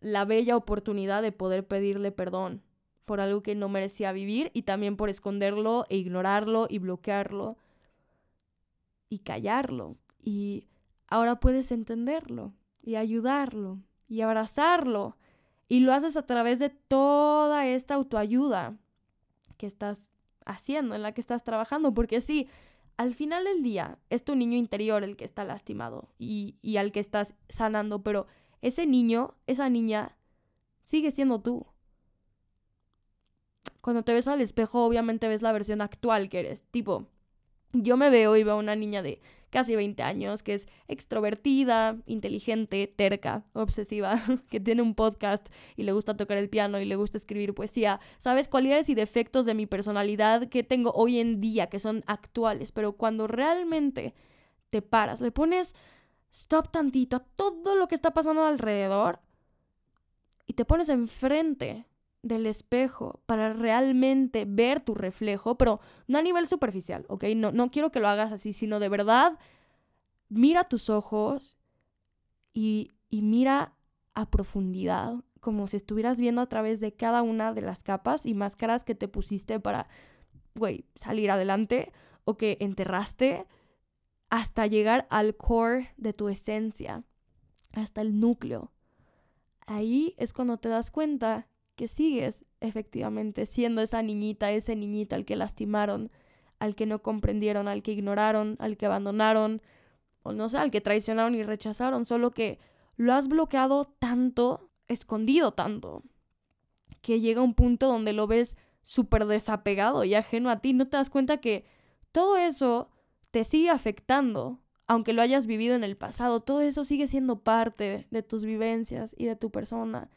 la bella oportunidad de poder pedirle perdón por algo que no merecía vivir y también por esconderlo e ignorarlo y bloquearlo y callarlo. Y ahora puedes entenderlo y ayudarlo y abrazarlo. Y lo haces a través de toda esta autoayuda que estás haciendo, en la que estás trabajando. Porque sí, al final del día es tu niño interior el que está lastimado y, y al que estás sanando, pero ese niño, esa niña, sigue siendo tú. Cuando te ves al espejo, obviamente ves la versión actual que eres. Tipo, yo me veo y veo a una niña de casi 20 años que es extrovertida, inteligente, terca, obsesiva, [LAUGHS] que tiene un podcast y le gusta tocar el piano y le gusta escribir poesía. Sabes cualidades y defectos de mi personalidad que tengo hoy en día, que son actuales, pero cuando realmente te paras, le pones stop tantito a todo lo que está pasando alrededor y te pones enfrente del espejo para realmente ver tu reflejo, pero no a nivel superficial, ¿ok? No, no quiero que lo hagas así, sino de verdad, mira tus ojos y, y mira a profundidad, como si estuvieras viendo a través de cada una de las capas y máscaras que te pusiste para, güey, salir adelante o que enterraste hasta llegar al core de tu esencia, hasta el núcleo. Ahí es cuando te das cuenta que sigues efectivamente siendo esa niñita, ese niñita al que lastimaron, al que no comprendieron, al que ignoraron, al que abandonaron, o no sé, al que traicionaron y rechazaron, solo que lo has bloqueado tanto, escondido tanto, que llega un punto donde lo ves súper desapegado y ajeno a ti, no te das cuenta que todo eso te sigue afectando, aunque lo hayas vivido en el pasado, todo eso sigue siendo parte de tus vivencias y de tu persona.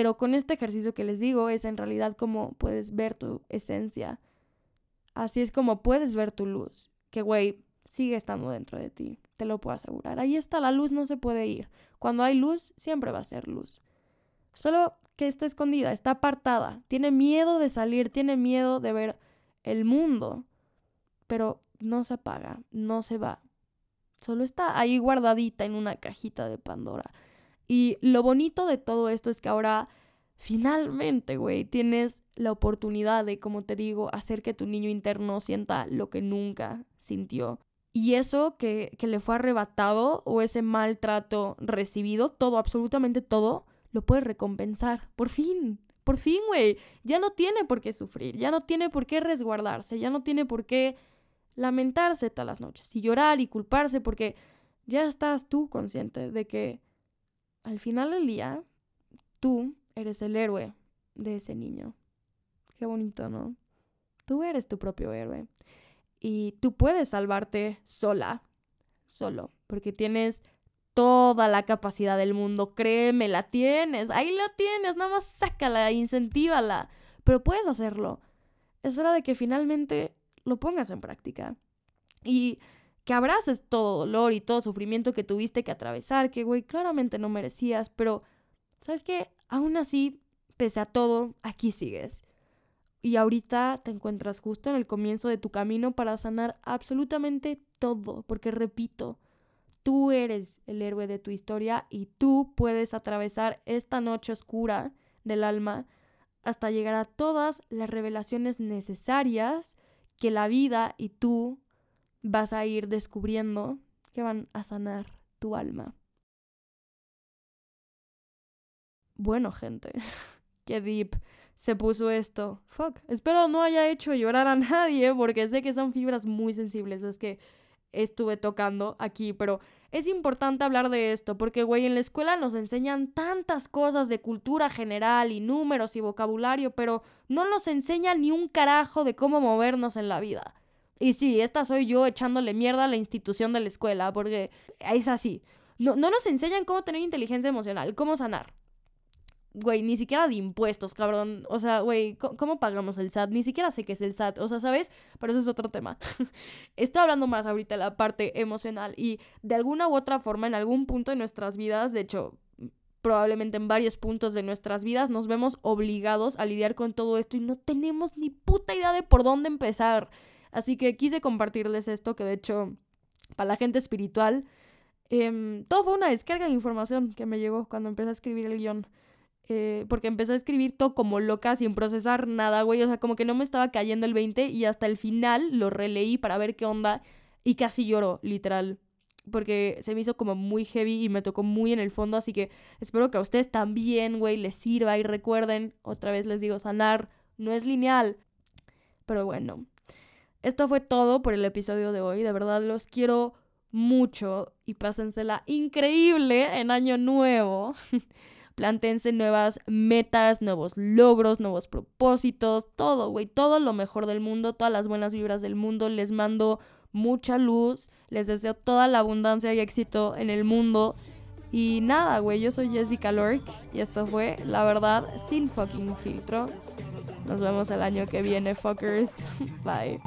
Pero con este ejercicio que les digo es en realidad como puedes ver tu esencia. Así es como puedes ver tu luz, que güey, sigue estando dentro de ti, te lo puedo asegurar. Ahí está, la luz no se puede ir. Cuando hay luz, siempre va a ser luz. Solo que está escondida, está apartada, tiene miedo de salir, tiene miedo de ver el mundo, pero no se apaga, no se va. Solo está ahí guardadita en una cajita de Pandora. Y lo bonito de todo esto es que ahora finalmente, güey, tienes la oportunidad de, como te digo, hacer que tu niño interno sienta lo que nunca sintió. Y eso que, que le fue arrebatado o ese maltrato recibido, todo, absolutamente todo, lo puedes recompensar. Por fin, por fin, güey. Ya no tiene por qué sufrir, ya no tiene por qué resguardarse, ya no tiene por qué lamentarse todas las noches y llorar y culparse porque ya estás tú consciente de que al final del día, tú eres el héroe de ese niño. Qué bonito, ¿no? Tú eres tu propio héroe. Y tú puedes salvarte sola, solo, porque tienes toda la capacidad del mundo, créeme, la tienes, ahí la tienes, nada más sácala, incentívala, pero puedes hacerlo. Es hora de que finalmente lo pongas en práctica. Y que abraces todo dolor y todo sufrimiento que tuviste que atravesar, que, güey, claramente no merecías, pero, ¿sabes qué? Aún así, pese a todo, aquí sigues. Y ahorita te encuentras justo en el comienzo de tu camino para sanar absolutamente todo, porque repito, tú eres el héroe de tu historia y tú puedes atravesar esta noche oscura del alma hasta llegar a todas las revelaciones necesarias que la vida y tú vas a ir descubriendo que van a sanar tu alma. Bueno, gente, [LAUGHS] qué deep se puso esto. Fuck, espero no haya hecho llorar a nadie porque sé que son fibras muy sensibles las que estuve tocando aquí, pero es importante hablar de esto porque, güey, en la escuela nos enseñan tantas cosas de cultura general y números y vocabulario, pero no nos enseñan ni un carajo de cómo movernos en la vida. Y sí, esta soy yo echándole mierda a la institución de la escuela, porque es así. No, no nos enseñan cómo tener inteligencia emocional, cómo sanar. Güey, ni siquiera de impuestos, cabrón. O sea, güey, ¿cómo pagamos el SAT? Ni siquiera sé qué es el SAT. O sea, ¿sabes? Pero eso es otro tema. [LAUGHS] Estoy hablando más ahorita de la parte emocional y de alguna u otra forma, en algún punto de nuestras vidas, de hecho, probablemente en varios puntos de nuestras vidas, nos vemos obligados a lidiar con todo esto y no tenemos ni puta idea de por dónde empezar. Así que quise compartirles esto, que de hecho para la gente espiritual. Em, todo fue una descarga de información que me llegó cuando empecé a escribir el guion. Eh, porque empecé a escribir todo como loca, sin procesar nada, güey. O sea, como que no me estaba cayendo el 20 y hasta el final lo releí para ver qué onda y casi lloro, literal. Porque se me hizo como muy heavy y me tocó muy en el fondo. Así que espero que a ustedes también, güey, les sirva. Y recuerden, otra vez les digo, sanar no es lineal. Pero bueno, esto fue todo por el episodio de hoy. De verdad los quiero mucho y pásensela increíble en año nuevo. [LAUGHS] Plántense nuevas metas, nuevos logros, nuevos propósitos, todo, güey, todo lo mejor del mundo, todas las buenas vibras del mundo. Les mando mucha luz, les deseo toda la abundancia y éxito en el mundo. Y nada, güey, yo soy Jessica Lork y esto fue La Verdad sin fucking filtro. Nos vemos el año que viene, fuckers. [LAUGHS] Bye.